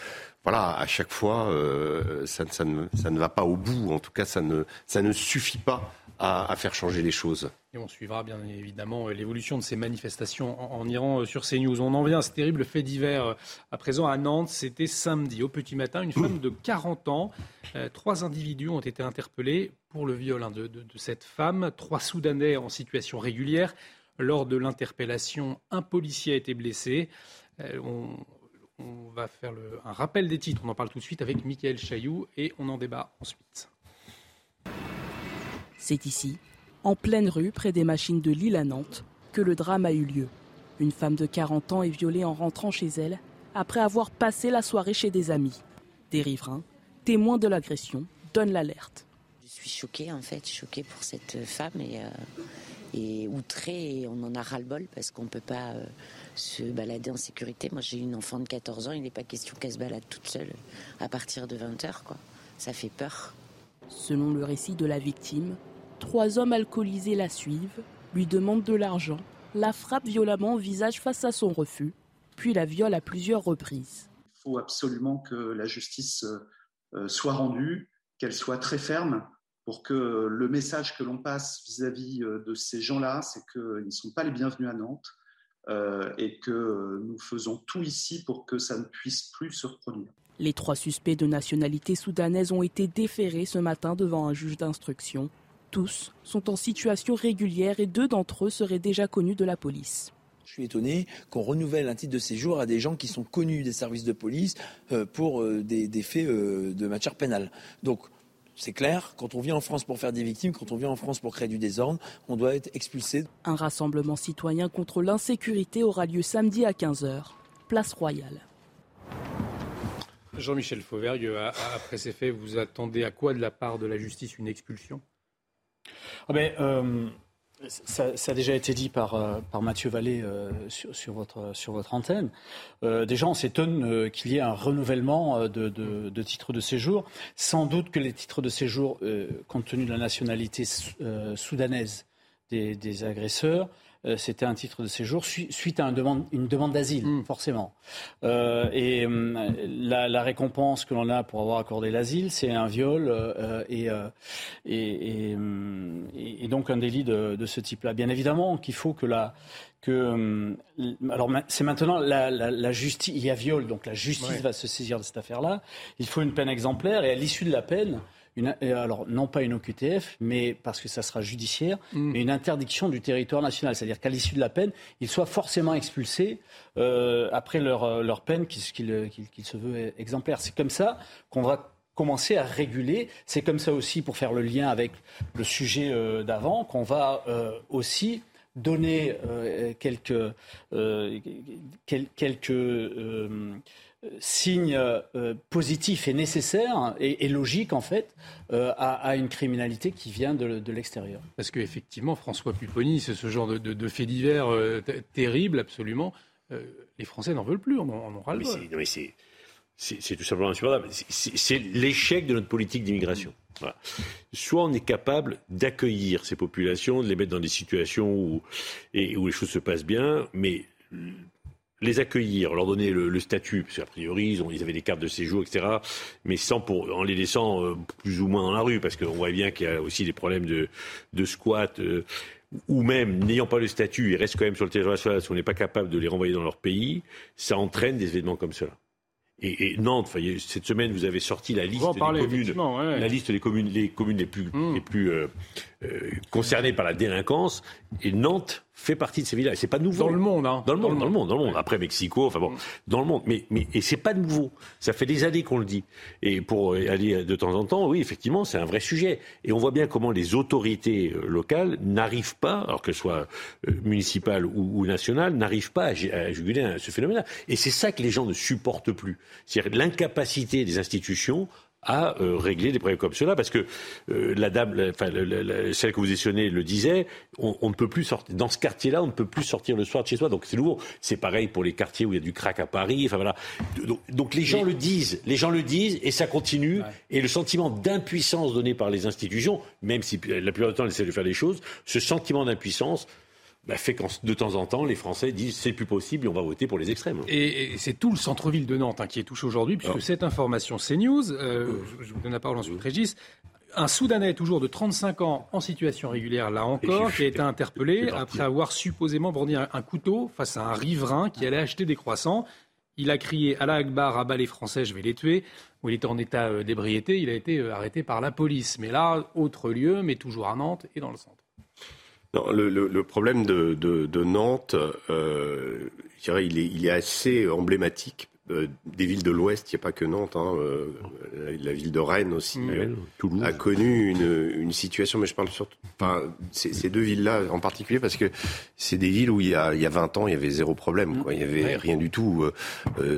voilà, à chaque fois, euh, ça, ça, ne, ça, ne, va pas au bout. En tout cas, ça ne, ça ne suffit pas à, faire changer les choses. Et on suivra bien évidemment l'évolution de ces manifestations en, Iran euh, sur CNews. On en vient à ce terrible fait divers euh, à présent à Nantes. C'était samedi au petit matin. Une femme de 40 ans, trois individus ont été interpellés pour le viol hein, de, cette femme. Trois Soudanais en situation régulière. Lors de l'interpellation, un policier a été blessé. On, va faire un rappel des titres. On en parle tout de suite avec Mickaël Chailloux et on en débat ensuite. C'est ici, en pleine rue, près des machines de Lille à Nantes, que le drame a eu lieu. Une femme de 40 ans est violée en rentrant chez elle après avoir passé la soirée chez des amis. Des riverains, témoins de l'agression, donnent l'alerte. Je suis choquée en fait, choquée pour cette femme et, euh, et outrée. Et on en a ras-le-bol parce qu'on ne peut pas. Euh, se balader en sécurité. Moi, j'ai une enfant de 14 ans, il n'est pas question qu'elle se balade toute seule à partir de 20h, quoi. Ça fait peur. Selon le récit de la victime, trois hommes alcoolisés la suivent, lui demandent de l'argent, la frappent violemment au visage face à son refus, puis la violent à plusieurs reprises. Il faut absolument que la justice euh, soit rendue, qu'elle soit très ferme pour que le message que l'on passe vis-à-vis euh, de ces gens-là, c'est qu'ils ne sont pas les bienvenus à Nantes, euh, et que nous faisons tout ici pour que ça ne puisse plus se reproduire. Les trois suspects de nationalité soudanaise ont été déférés ce matin devant un juge d'instruction. Tous sont en situation régulière et deux d'entre eux seraient déjà connus de la police. Je suis étonné qu'on renouvelle un titre de séjour à des gens qui sont connus des services de police euh, pour euh, des, des faits de matière pénale. Donc c'est clair, quand on vient en France pour faire des victimes, quand on vient en France pour créer du désordre, on doit être expulsé. Un rassemblement citoyen contre l'insécurité aura lieu samedi à 15h, place Royale. Jean-Michel Fauvergue, après ces faits, vous attendez à quoi de la part de la justice une expulsion? Ah ben, euh, ça, a déjà été dit par, euh, par Mathieu Vallée euh, sur, votre, sur votre antenne. Déjà, on s'étonne qu'il y ait un renouvellement de, de, titres de séjour. Sans doute que les titres de séjour, compte tenu de la nationalité soudanaise des, des agresseurs, euh, c'était un titre de séjour suite à une demande, une demande d'asile, hmm. forcément. Euh, et hum, la, récompense que l'on a pour avoir accordé l'asile, c'est un viol euh, et, et, et, donc un délit de, de ce type-là. Bien évidemment qu'il faut que la que alors c'est maintenant la, la, la, justice il y a viol donc la justice va se saisir de cette affaire-là. Il faut une peine exemplaire et à l'issue de la peine alors non pas une OQTF, mais parce que ça sera judiciaire, mm. mais une interdiction du territoire national. C'est-à-dire qu'à l'issue de la peine, ils soient forcément expulsés euh, après leur, euh, leur peine qui, se veut exemplaire. C'est comme ça qu'on va commencer à réguler. C'est comme ça aussi, pour faire le lien avec le sujet euh, d'avant, qu'on va aussi donner quelques, quelques signe euh, positif et nécessaire et, logique en fait euh, à, une criminalité qui vient de, l'extérieur. Parce qu'effectivement, François Pupponi, c'est ce genre de, de, fait divers euh, terrible absolument. les Français n'en veulent plus, on en, aura le c'est tout simplement insupportable. C'est l'échec de notre politique d'immigration. Soit on est capable d'accueillir ces populations, de les mettre dans des situations où, et, où les choses se passent bien, mais les accueillir, leur donner le, statut, parce qu'a priori ils, ont, ils, avaient des cartes de séjour, etc., mais sans pour, en les laissant euh, plus ou moins dans la rue, parce qu'on voit bien qu'il y a aussi des problèmes de, de squat, euh, ou même n'ayant pas le statut, ils restent quand même sur le territoire national, si on n'est pas capable de les renvoyer dans leur pays, ça entraîne des événements comme cela. Et, Nantes, cette semaine, vous avez sorti la liste des communes, la liste des communes, les communes les plus, mmh. les plus euh, concernées par la délinquance. Et Nantes fait partie de ces villes-là. C'est pas nouveau. Dans le monde, hein. Dans le monde, dans le monde, dans le monde. Après Mexico, enfin bon, dans le monde. Mais, mais, et c'est pas nouveau. Ça fait des années qu'on le dit. Et pour aller de temps en temps, oui, effectivement, c'est un vrai sujet. Et on voit bien comment les autorités euh, locales n'arrivent pas, alors qu'elles soient euh, municipales ou, nationales, n'arrivent pas à, juguler ce phénomène-là. Et c'est ça que les gens ne supportent plus. C'est-à-dire l'incapacité des institutions à euh, régler des problèmes comme cela, parce que euh, la dame, enfin, celle que vous mentionnez le disait, on, ne peut plus sortir dans ce quartier-là, on ne peut plus sortir le soir de chez soi. Donc c'est nouveau. C'est pareil pour les quartiers où il y a du crack à Paris. Enfin voilà. Donc, les gens le disent, les gens le disent, et ça continue. Et le sentiment d'impuissance donné par les institutions, même si la plupart du temps elles essaient de faire les choses, ce sentiment d'impuissance bah, fait qu'en de temps en temps, les Français disent c'est plus possible et on va voter pour les extrêmes. Et, c'est tout le centre-ville de Nantes hein, qui est touché aujourd'hui, puisque cette information CNews, euh, je, vous donne la parole ensuite, Régis. Un Soudanais toujours de 35 ans en situation régulière, là encore, qui a été interpellé après avoir supposément brandi un, couteau face à un riverain qui allait acheter des croissants. Il a crié à la Akbar, à bas les Français, je vais les tuer. Où il était en état euh, d'ébriété, il a été euh, arrêté par la police. Mais là, autre lieu, mais toujours à Nantes et dans le centre. Non, le, le, problème de, de, de Nantes, euh, je dirais, il est, il est assez emblématique euh, des villes de l'Ouest, il n'y a pas que Nantes, hein, euh, la, ville de Rennes aussi euh, a connu une, une, situation, mais je parle surtout, enfin, ces deux villes-là en particulier, parce que c'est des villes où il y, a, il y a 20 ans, il y avait zéro problème, quoi. il n'y avait rien du tout.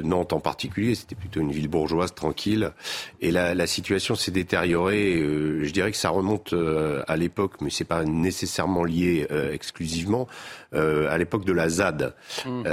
Nantes en particulier, c'était plutôt une ville bourgeoise, tranquille, et la, la situation s'est détériorée. je dirais que ça remonte à l'époque, mais c'est pas nécessairement lié exclusivement, à l'époque de la ZAD. Mmh.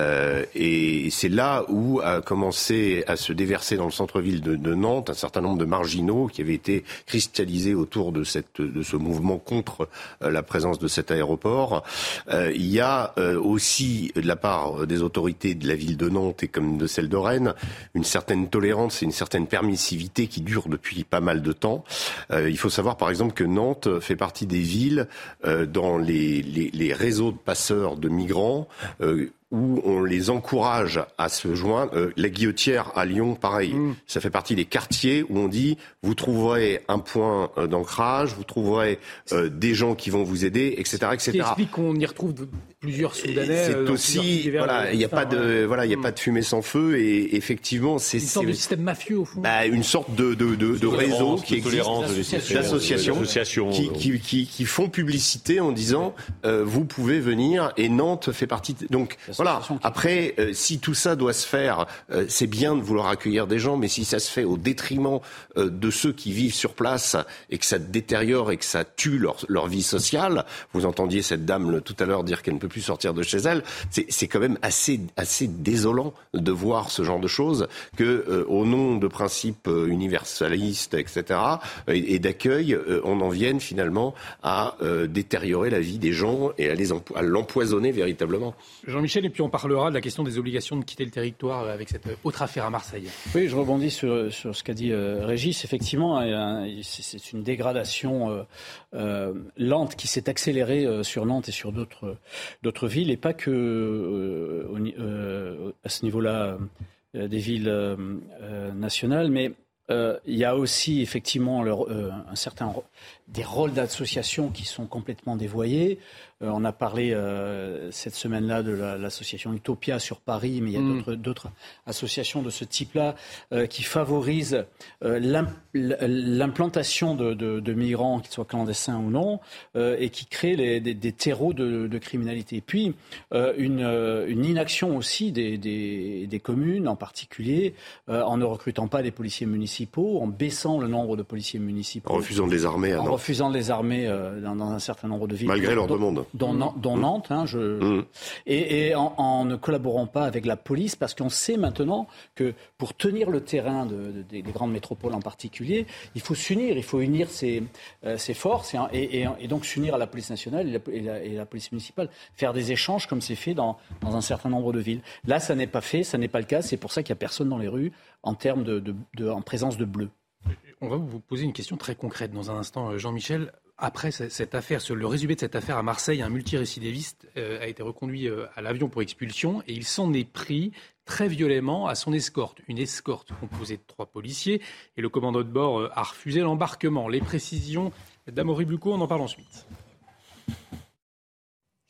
et c'est là où a commencé à se déverser dans le centre-ville de, Nantes un certain nombre de marginaux qui avaient été cristallisés autour de, cette, de ce mouvement contre euh, la présence de cet aéroport. Euh, il y a euh, aussi, de la part des autorités de la ville de Nantes et comme de celle de Rennes, une certaine tolérance et une certaine permissivité qui dure depuis pas mal de temps. il faut savoir par exemple que Nantes fait partie des villes dans les, les, les, réseaux de passeurs de migrants où on les encourage à se joindre. Euh, la Guillotière à Lyon, pareil. Mm. Ça fait partie des quartiers où on dit vous trouverez un point euh, d'ancrage, vous trouverez euh, des gens qui vont vous aider, etc., etc. Ce qui explique qu'on y retrouve plusieurs Soudanais. C'est aussi voilà, il n'y a pas de voilà, il y a pas de fumée sans feu et effectivement c'est une sorte de système mafieux au fond. Bah, une sorte de de, de, de réseau qui existe, d'associations qui, qui, qui, qui, font publicité en disant vous pouvez venir et Nantes fait partie donc voilà. Après, euh, si tout ça doit se faire, euh, c'est bien de vouloir accueillir des gens, mais si ça se fait au détriment euh, de ceux qui vivent sur place et que ça détériore et que ça tue leur, leur vie sociale, vous entendiez cette dame tout à l'heure dire qu'elle ne peut plus sortir de chez elle, c'est quand même assez, assez désolant de voir ce genre de choses que, au nom de principes universalistes, etc., et, d'accueil, on en vienne finalement à détériorer la vie des gens et à les à l'empoisonner véritablement. Jean-Michel et puis on parlera de la question des obligations de quitter le territoire avec cette autre affaire à Marseille. Oui, je rebondis sur, sur ce qu'a dit euh, Régis. Effectivement, c'est une dégradation euh, euh, lente qui s'est accélérée sur Nantes et sur d'autres villes, et pas que à ce niveau-là des villes nationales, mais il y a aussi effectivement un certain des rôles d'association qui sont complètement dévoyés. Euh, on a parlé euh, cette semaine-là de l'association Utopia sur Paris, mais il y a mm. d'autres associations de ce type-là euh, qui favorisent l'implantation de, migrants, qu'ils soient clandestins ou non, et qui créent des, terreaux de, criminalité. Puis une, inaction aussi des, communes en particulier, en ne recrutant pas des policiers municipaux, en baissant le nombre de policiers municipaux. En refusant de les armer. En refusant de les armer dans, dans, un certain nombre de villes. Malgré leur demande dont, mmh. Nantes, hein, je, mmh. et, en, ne collaborant pas avec la police, parce qu'on sait maintenant que pour tenir le terrain des grandes métropoles en particulier, il faut s'unir, il faut unir ses, euh, forces et, donc s'unir à la police nationale et la, police municipale, faire des échanges comme c'est fait dans, un certain nombre de villes. Là, ça n'est pas fait, ça n'est pas le cas, c'est pour ça qu'il n'y a personne dans les rues en termes de, en présence de bleu. On va vous poser une question très concrète dans un instant, euh, Jean-Michel après cette affaire, le résumé de cette affaire à Marseille, un multirécidiviste euh, a été reconduit euh, à l'avion pour expulsion et il s'en est pris très violemment à son escorte. Une escorte composée de trois policiers et le commandant de bord euh, a refusé l'embarquement. Les précisions d'Amory Bluco, on en parle ensuite.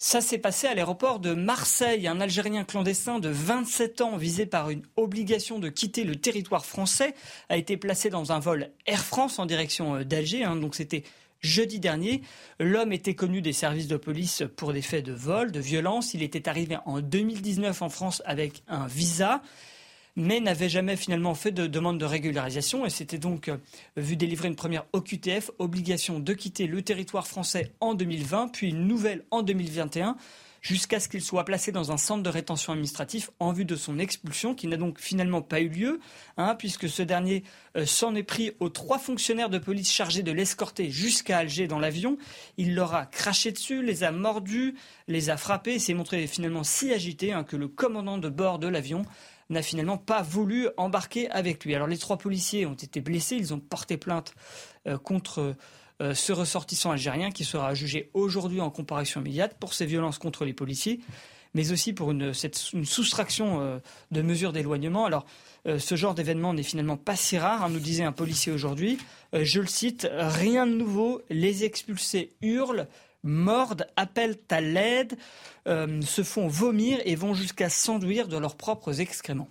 Ça s'est passé à l'aéroport de Marseille. Un Algérien clandestin de 27 ans visé par une obligation de quitter le territoire français a été placé dans un vol Air France en direction d'Alger. Hein. donc c'était Jeudi dernier, l'homme était connu des services de police pour des faits de vol, de violence. Il était arrivé en 2019 en France avec un visa. mais n'avait jamais finalement fait de demande de régularisation et s'était donc vu délivrer une première OQTF, obligation de quitter le territoire français en 2020, puis une nouvelle en 2021 jusqu'à ce qu'il soit placé dans un centre de rétention administratif en vue de son expulsion, qui n'a donc finalement pas eu lieu, hein, puisque ce dernier euh, s'en est pris aux trois fonctionnaires de police chargés de l'escorter jusqu'à Alger dans l'avion. Il leur a craché dessus, les a mordus, les a frappés s'est montré finalement si agité hein, que le commandant de bord de l'avion n'a finalement pas voulu embarquer avec lui. Alors les trois policiers ont été blessés, ils ont porté plainte euh, contre ce ressortissant algérien qui sera jugé aujourd'hui en comparution immédiate pour ses violences contre les policiers, mais aussi pour une, soustraction euh, de mesures d'éloignement. Alors, euh, ce genre d'événement n'est finalement pas si rare, hein, nous disait un policier aujourd'hui. je le cite, rien de nouveau, les expulsés hurlent, mordent, appellent à l'aide, se font vomir et vont jusqu'à s'enduire de leurs propres excréments.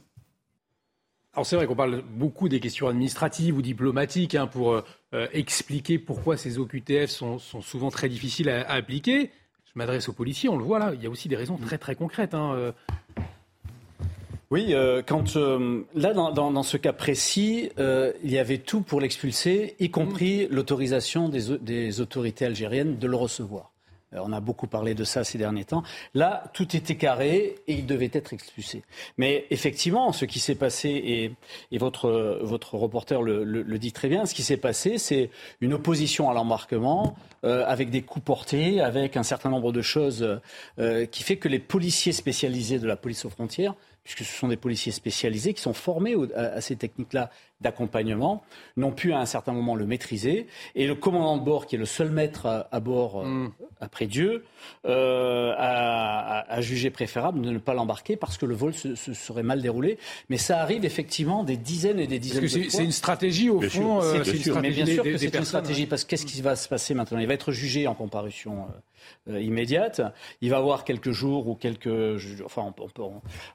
Alors c'est vrai qu'on parle beaucoup des questions administratives ou diplomatiques hein, pour euh, euh, expliquer pourquoi ces OQTF sont, souvent très difficiles à, appliquer. Je m'adresse aux policiers, on le voit là, il y a aussi des raisons très très concrètes. Hein, euh. Oui, quand là dans, ce cas précis, il y avait tout pour l'expulser, y compris l'autorisation des autorités algériennes de le recevoir. Euh, on a beaucoup parlé de ça ces derniers temps. Là, tout était carré et il devait être expulsé. Mais effectivement, ce qui s'est passé, et, votre, votre reporter le, dit très bien, ce qui s'est passé, c'est une opposition à l'embarquement euh, avec des coups portés, avec un certain nombre de choses euh, qui fait que les policiers spécialisés de la police aux frontières puisque ce sont des policiers spécialisés qui sont formés à, ces techniques-là d'accompagnement, n'ont pu à un certain moment le maîtriser. Et le commandant de bord, qui est le seul maître à, bord mm. après Dieu, euh, a, jugé préférable de ne pas l'embarquer parce que le vol se, serait mal déroulé. Mais ça arrive effectivement des dizaines et des dizaines de fois. C'est une stratégie au fond. Euh, mais bien sûr que c'est une stratégie parce qu'est-ce qui va se passer maintenant? Il va être jugé en comparution euh, euh, immédiate. Il va avoir quelques jours ou quelques, enfin,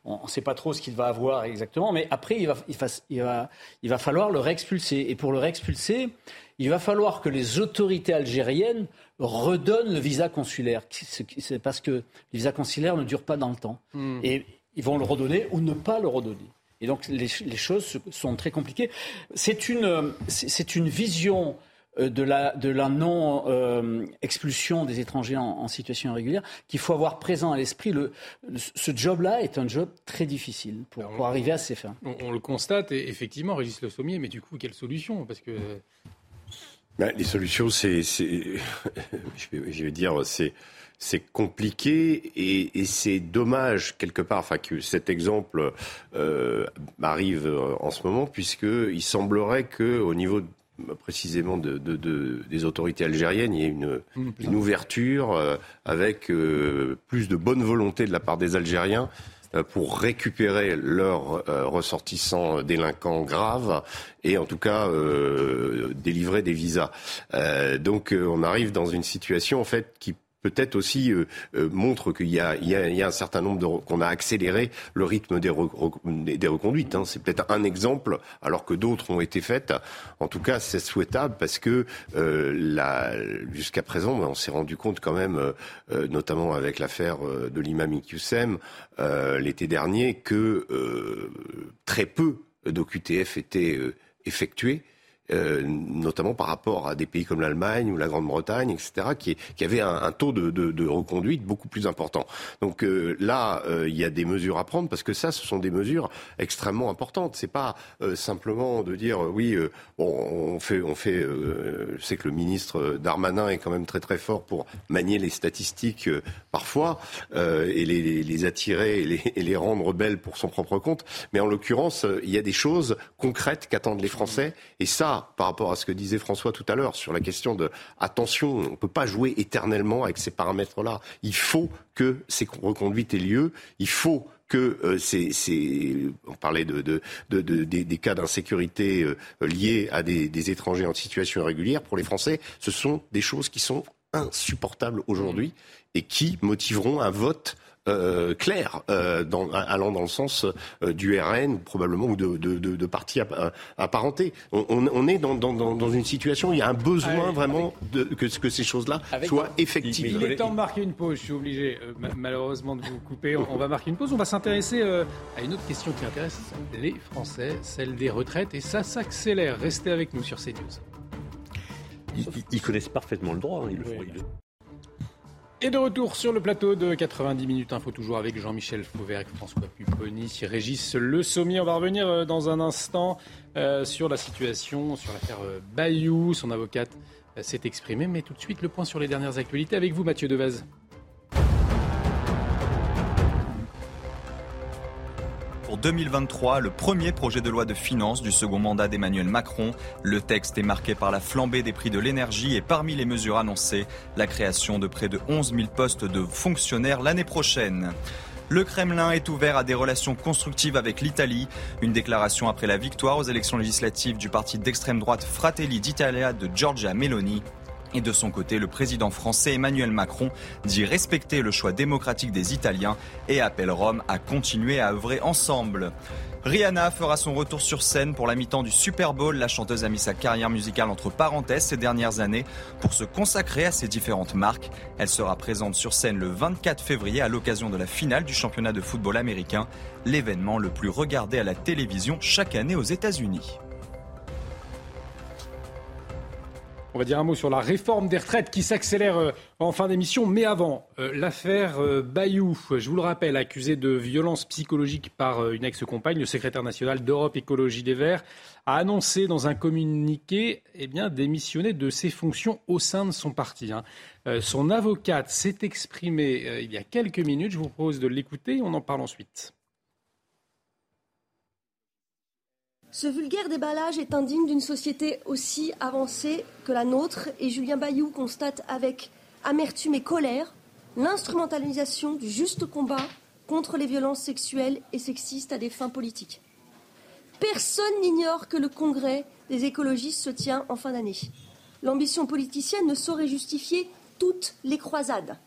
on ne sait pas trop ce qu'il va avoir exactement, mais après il va, il va, il va, il va falloir le réexpulser. Et pour le réexpulser, il va falloir que les autorités algériennes redonnent le visa consulaire. C'est parce que le visa consulaire ne dure pas dans le temps. Hmm. Et ils vont le redonner ou ne pas le redonner. Et donc les, choses sont très compliquées. C'est une, c'est une vision de la, de la non-expulsion des étrangers en, situation irrégulière qu'il faut avoir présent à l'esprit. Le, ce job-là est un job très difficile pour, pour arriver à ses fins. On, le constate, et effectivement, Régis Le Sommier, mais du coup, quelle solution? Parce que ben, les solutions, c'est, je, vais, dire, c'est, c'est compliqué et, et c'est dommage quelque part, enfin que cet exemple euh, arrive en ce moment, puisque il semblerait que au niveau précisément de, de, de, des autorités algériennes, il y a une, une ouverture euh, avec euh, plus de bonne volonté de la part des Algériens euh, pour récupérer leurs ressortissants délinquants graves et en tout cas délivrer des visas. donc on arrive dans une situation en fait qui peut-être aussi euh, euh, montre qu'il y, a, un certain nombre de qu'on a accéléré le rythme des, reconduites. Hein. C'est peut-être un exemple, alors que d'autres ont été faites. En tout cas, c'est souhaitable parce que euh, jusqu'à présent, on s'est rendu compte quand même, euh, notamment avec l'affaire de l'imam Iqiyoussem l'été dernier, que très peu d'OQTF étaient effectués euh, notamment par rapport à des pays comme l'Allemagne ou la Grande-Bretagne, etc., qui, qui avaient un, taux de, de, de, reconduite beaucoup plus important. Donc euh, là, euh, il y a des mesures à prendre parce que ça, ce sont des mesures extrêmement importantes. C'est pas simplement de dire oui, bon, on fait, on fait. je sais que le ministre Darmanin est quand même très très fort pour manier les statistiques parfois et les, les, attirer et les, les rendre belles pour son propre compte. Mais en l'occurrence, il y a des choses concrètes qu'attendent les Français et ça par rapport à ce que disait François tout à l'heure sur la question de attention, on ne peut pas jouer éternellement avec ces paramètres-là. Il faut que ces reconduites aient lieu. Il faut que euh, on parlait de, de, de, des, cas d'insécurité euh, liés à des, étrangers en situation irrégulière. Pour les Français, ce sont des choses qui sont insupportables aujourd'hui et qui motiveront un vote euh, clair, euh, dans, allant dans le sens euh, du RN probablement ou de, de, de, de partis apparentés. On, on, est dans, dans, dans, une situation où il y a un besoin ah vraiment de, que, que ces choses-là soient effectives. Il est temps de marquer une pause. Je suis obligé malheureusement de vous couper. On, va marquer une pause. On va s'intéresser à une autre question qui intéresse les Français, celle des retraites. Et ça s'accélère. Restez avec nous sur CNews. Ils, connaissent parfaitement le droit. Hein. Ils le font. Et de retour sur le plateau de 90 minutes info, toujours avec Jean-Michel Fauvergue, François Pupponi, Régis Le Sommier. On va revenir euh, dans un instant euh, sur la situation, sur l'affaire euh, Bayou. Son avocate s'est exprimée, mais tout de suite le point sur les dernières actualités avec vous, Mathieu Devez. Pour 2023, le premier projet de loi de finances du second mandat d'Emmanuel Macron. Le texte est marqué par la flambée des prix de l'énergie et parmi les mesures annoncées, la création de près de 11 000 postes de fonctionnaires l'année prochaine. Le Kremlin est ouvert à des relations constructives avec l'Italie. Une déclaration après la victoire aux élections législatives du parti d'extrême droite Fratelli d'Italia de Giorgia Meloni. Et de son côté, le président français Emmanuel Macron dit respecter le choix démocratique des Italiens et appelle Rome à continuer à œuvrer ensemble. Rihanna fera son retour sur scène pour la mi-temps du Super Bowl. La chanteuse a mis sa carrière musicale entre parenthèses ces dernières années pour se consacrer à ses différentes marques. Elle sera présente sur scène le 24 février à l'occasion de la finale du championnat de football américain, l'événement le plus regardé à la télévision chaque année aux États-Unis. On va dire un mot sur la réforme des retraites qui s'accélère euh, en fin d'émission. Mais avant, euh, l'affaire euh, Bayou, je vous le rappelle, accusé de violence psychologique par une ex-compagne, le secrétaire national d'Europe Écologie des Verts a annoncé dans un communiqué eh bien, démissionner de ses fonctions au sein de son parti. Hein. son avocate s'est exprimée il y a quelques minutes. Je vous propose de l'écouter. On en parle ensuite. Ce vulgaire déballage est indigne d'une société aussi avancée que la nôtre et Julien Bayou constate avec amertume et colère l'instrumentalisation du juste combat contre les violences sexuelles et sexistes à des fins politiques. Personne n'ignore que le congrès des écologistes se tient en fin d'année. L'ambition politicienne ne saurait justifier toutes les croisades.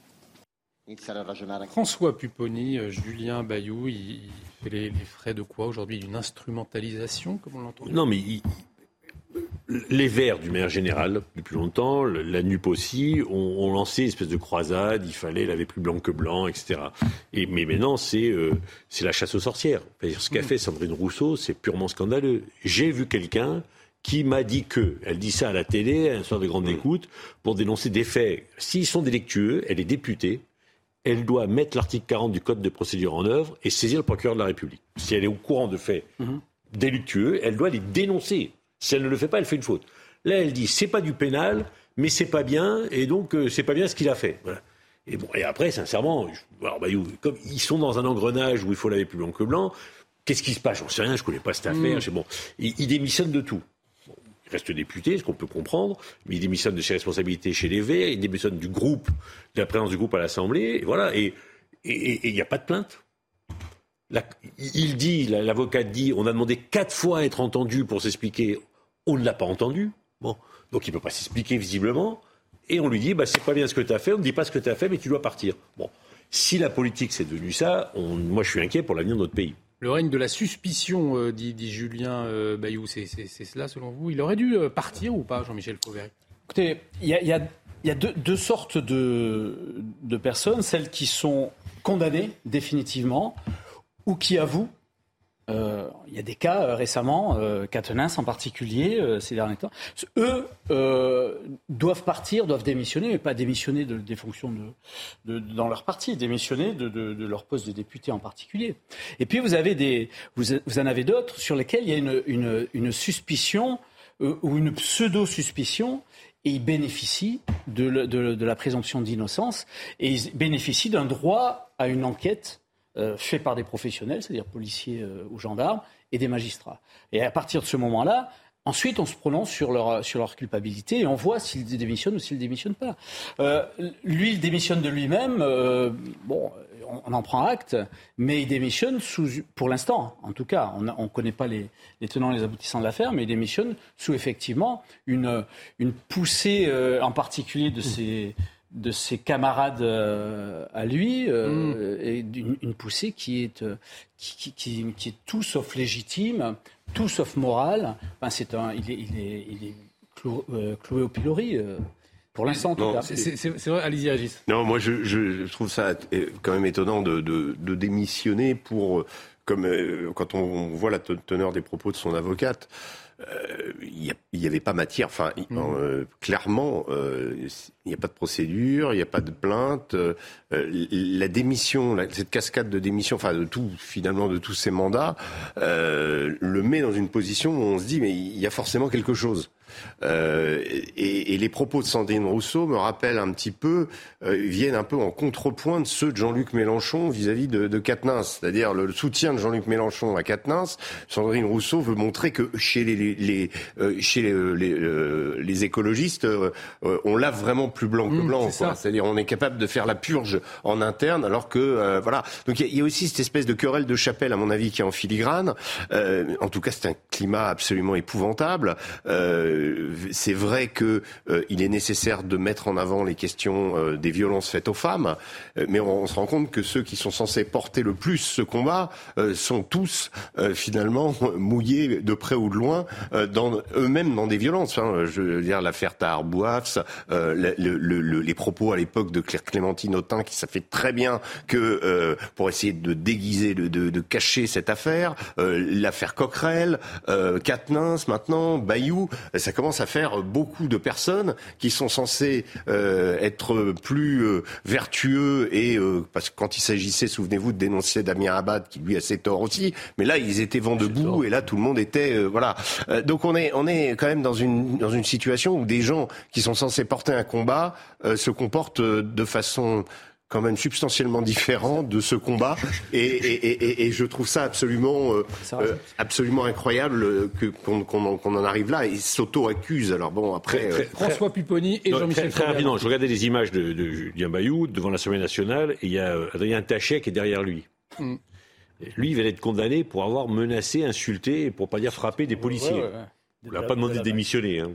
François Pupponi, euh, Julien Bayou, il fait les, frais de quoi aujourd'hui? D'une instrumentalisation, comme on l'entend Non, mais les Verts, du maire général, depuis longtemps, la NUP aussi, ont, lancé une espèce de croisade, il fallait laver plus blanc que blanc, etc. Et, mais maintenant, c'est euh, la chasse aux sorcières. ce qu'a mm. fait Sandrine Rousseau, c'est purement scandaleux. J'ai vu quelqu'un qui m'a dit que, elle dit ça à la télé, un soir de grande mm. écoute, pour dénoncer des faits. S'ils sont délictueux, elle est députée, elle doit mettre l'article 40 du Code de procédure en œuvre et saisir le procureur de la République. Si elle est au courant de faits mhm. délictueux, elle doit les dénoncer. Si elle ne le fait pas, elle fait une faute. Là, elle dit c'est pas du pénal, mais c'est pas bien, et donc euh, c'est pas bien ce qu'il a fait. Et bon, et après, sincèrement, alors, bah, comme ils sont dans un engrenage où il faut laver plus blanc que blanc, qu'est-ce qui se passe? J'en sais rien, je connais pas cette affaire. Mhm. Bon, ils démissionnent de tout. Reste député, ce qu'on peut comprendre, mais il démissionne de ses responsabilités chez les Verts, il démissionne du groupe, de la présence du groupe à l'Assemblée, et voilà, et il n'y a pas de plainte. il dit, l'avocat dit, on a demandé quatre fois à être entendu pour s'expliquer, on ne l'a pas entendu, bon, donc il ne peut pas s'expliquer visiblement, et on lui dit, bah, c'est pas bien ce que tu as fait, on ne dit pas ce que tu as fait, mais tu dois partir. Bon, si la politique c'est devenu ça, moi je suis inquiet pour l'avenir de notre pays. Le règne de la suspicion, euh, dit, Julien euh, Bayou, c'est cela selon vous? Il aurait dû euh, partir ou pas, Jean-Michel Fauvert? Écoutez, il y a, deux, sortes de personnes, celles qui sont condamnées définitivement ou qui avouent euh, il y a des cas euh, récemment, euh, en particulier, euh, ces derniers temps. Eux doivent partir, doivent démissionner, mais pas démissionner de, des fonctions de, dans leur parti, démissionner de, leur poste de député en particulier. Et puis vous avez des, vous, en avez d'autres sur lesquels il y a une, une, une suspicion ou une pseudo-suspicion et ils bénéficient de, de la présomption d'innocence et ils bénéficient d'un droit à une enquête euh, fait par des professionnels, c'est-à-dire policiers euh, ou gendarmes, et des magistrats. Et à partir de ce moment-là, Ensuite, on se prononce sur leur, sur leur culpabilité et on voit s'ils démissionnent ou s'ils ne démissionnent pas. Euh, lui, il démissionne de lui-même. bon, on, en prend acte, mais il démissionne sous, pour l'instant, en tout cas, on ne connaît pas les, les, tenants et les aboutissants de l'affaire, mais il démissionne sous effectivement une, une poussée en particulier de ses, de ses camarades à lui mm. et d'une poussée qui est, qui, qui, qui, est tout sauf légitime, tout sauf morale. Enfin, c'est un, il est, il est, il est cloué au pilori. Pour l'instant, en tout cas. C'est vrai, allez-y, Agis. Non, moi, je, je, trouve ça quand même étonnant de, de, de démissionner pour, comme quand on voit la teneur des propos de son avocate, il euh, n'y avait pas matière. Enfin, mmh. euh, clairement, euh, il n'y a pas de procédure, il n'y a pas de plainte. la démission, cette cascade de démission, enfin de tout, finalement, de tous ces mandats, le met dans une position où on se dit mais il y a forcément quelque chose. Euh, et, et, les propos de Sandrine Rousseau me rappellent un petit peu, euh, viennent un peu en contrepoint de ceux de Jean-Luc Mélenchon vis-à-vis de, de Quatennens, c'est-à-dire le, soutien de Jean-Luc Mélenchon à Quatennens. Sandrine Rousseau veut montrer que chez les, les, les euh, chez les, les, écologistes, on lave vraiment plus blanc que mmh, blanc. C'est-à-dire on est capable de faire la purge en interne, alors que voilà. Donc il y, y, a aussi cette espèce de querelle de chapelle, à mon avis, qui est en filigrane. en tout cas, c'est un climat absolument épouvantable. Euh, c'est vrai que euh, il est nécessaire de mettre en avant les questions euh, des violences faites aux femmes, euh, mais on, se rend compte que ceux qui sont censés porter le plus ce combat sont tous finalement mouillés de près ou de loin dans eux-mêmes dans des violences. Hein. Je veux dire l'affaire Tahar Bouafs, le, le, les propos à l'époque de Claire Clémentine Autain, qui ça fait très bien que pour essayer de déguiser, de, de, de cacher cette affaire, l'affaire Coquerel, Katnins maintenant, Bayou, ça commence à faire beaucoup de personnes qui sont censées euh, être plus euh, vertueux et euh, parce que quand il s'agissait, souvenez-vous, de dénoncer Damien Abad qui lui a ses torts aussi, mais là ils étaient vent debout et là tout le monde était voilà. donc on est on est quand même dans une dans une situation où des gens qui sont censés porter un combat se comportent de façon quand même substantiellement différent de ce combat. Et, et, et, et je trouve ça absolument euh, euh absolument incroyable que qu'on en arrive là. Et s'auto-accuse. Alors bon après euh, François Pupponi et Jean-Michel très, rapidement je regardais les images de, de Julien Bayou devant l'Assemblée nationale et il y a Adrien Taché qui est derrière lui. Mm. lui il va être condamné pour avoir menacé insulté pour pas dire frappé des policiers on n'a pas demandé de démissionner. Hein.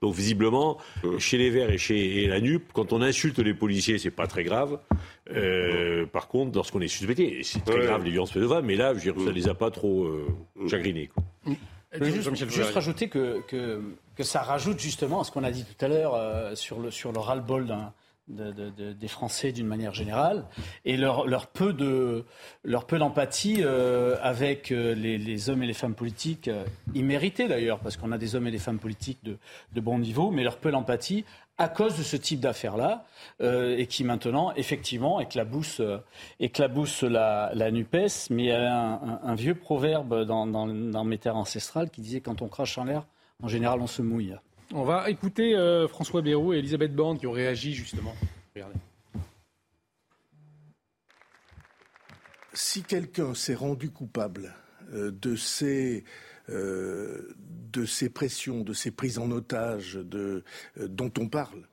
Donc, visiblement, chez les Verts et chez la NUP, quand on insulte les policiers, c'est pas très grave. Euh, par contre, lorsqu'on est suspecté, c'est très grave les violences faites aux mais là, je veux dire, ça les a pas trop euh, chagrinés. Je veux juste, rajouter que, que, que, ça rajoute justement à ce qu'on a dit tout à l'heure euh, sur le, sur le ras-le-bol d'un de, de, des Français d'une manière générale et leur, leur peu de leur peu d'empathie euh, avec euh, les, les, hommes et les femmes politiques euh, immérités d'ailleurs parce qu'on a des hommes et des femmes politiques de, de bon niveau mais leur peu d'empathie à cause de ce type d'affaires là et qui maintenant effectivement éclabousse éclabousse la, la Nupes. Mais il y a un, un, vieux proverbe dans, dans, dans mes terres ancestrales qui disait quand on crache en l'air en général on se mouille on va écouter euh, François Bayrou et Elisabeth Borne qui ont réagi justement. Si quelqu'un s'est rendu coupable euh, de ces euh, de ces pressions, de ces prises en otage dont on parle,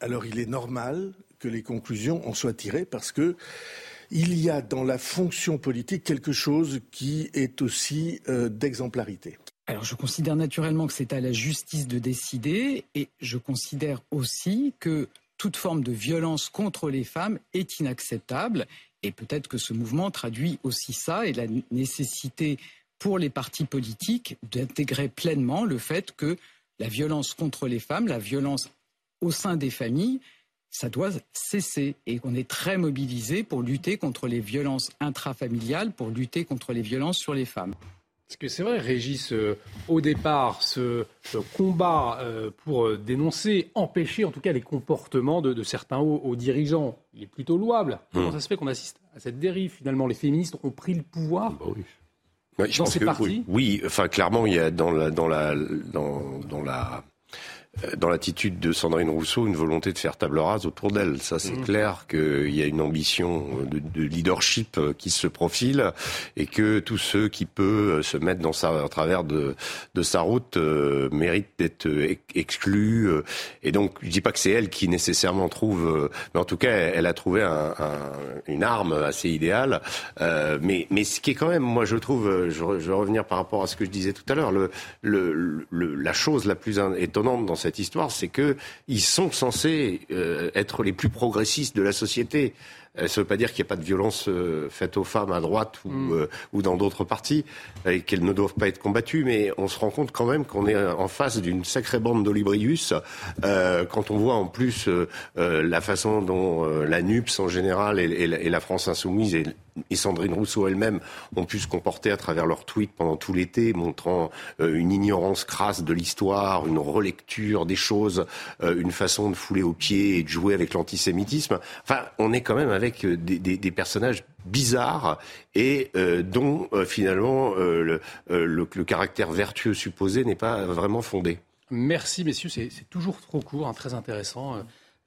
alors il est normal que les conclusions en soient tirées parce que il y a dans la fonction politique quelque chose qui est aussi d'exemplarité. Alors je considère naturellement que c'est à la justice de décider et je considère aussi que toute forme de violence contre les femmes est inacceptable et peut-être que ce mouvement traduit aussi ça et la nécessité pour les partis politiques d'intégrer pleinement le fait que la violence contre les femmes, la violence au sein des familles, ça doit cesser et qu'on est très mobilisé pour lutter contre les violences intrafamiliales, pour lutter contre les violences sur les femmes. Parce que c'est vrai, Régis, euh, au départ, ce, combat euh, pour euh, dénoncer, empêcher en tout cas les comportements de, certains hauts, dirigeants, il est plutôt louable. Comment mmh. ça se fait qu'on assiste à cette dérive Finalement, les féministes ont pris le pouvoir bah oui. dans ces partis? Oui, enfin clairement, il y a dans la, dans la, dans, dans la dans l'attitude de Sandrine Rousseau une volonté de faire table rase autour d'elle. Ça, c'est mmh. clair qu'il y a une ambition de, de, leadership euh, qui se profile et que tous ceux qui peuvent se mettre dans sa, à travers de, de sa route euh, méritent d'être exclus. Et donc, je dis pas que c'est elle qui nécessairement trouve, mais en tout cas, elle, a trouvé un, un, une arme assez idéale. Euh, mais, mais ce qui est quand même, moi, je trouve, je, je vais revenir par rapport à ce que je disais tout à l'heure, le, le, le, la chose la plus étonnante dans cette histoire, c'est que ils sont censés euh, être les plus progressistes de la société. Euh, ça ne veut pas dire qu'il n'y a pas de violence euh, faite aux femmes à droite ou, Mm. euh, ou dans d'autres partis et qu'elles ne doivent pas être combattues, mais on se rend compte quand même qu'on est en face d'une sacrée bande d'olibrius. Euh, quand on voit en plus euh, euh, la façon dont euh, la NUPS en général et, et la- et la France insoumise et, et Sandrine Rousseau elle-même ont pu se comporter à travers leurs tweets pendant tout l'été, montrant euh, une ignorance crasse de l'histoire, une relecture des choses, euh, une façon de fouler aux pieds et de jouer avec l'antisémitisme. Enfin, on est quand même avec euh, des, personnages bizarres et dont finalement le, caractère vertueux supposé n'est pas vraiment fondé. Merci messieurs, c'est c'est toujours trop court, hein, très intéressant.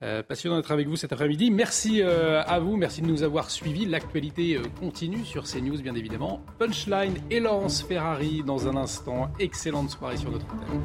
Euh, passionnant d'être avec vous cet après-midi. Merci euh, à vous, merci de nous avoir suivis. L'actualité euh, continue sur CNews bien évidemment. Punchline et Laurence Ferrari dans un instant. Excellente soirée sur notre antenne.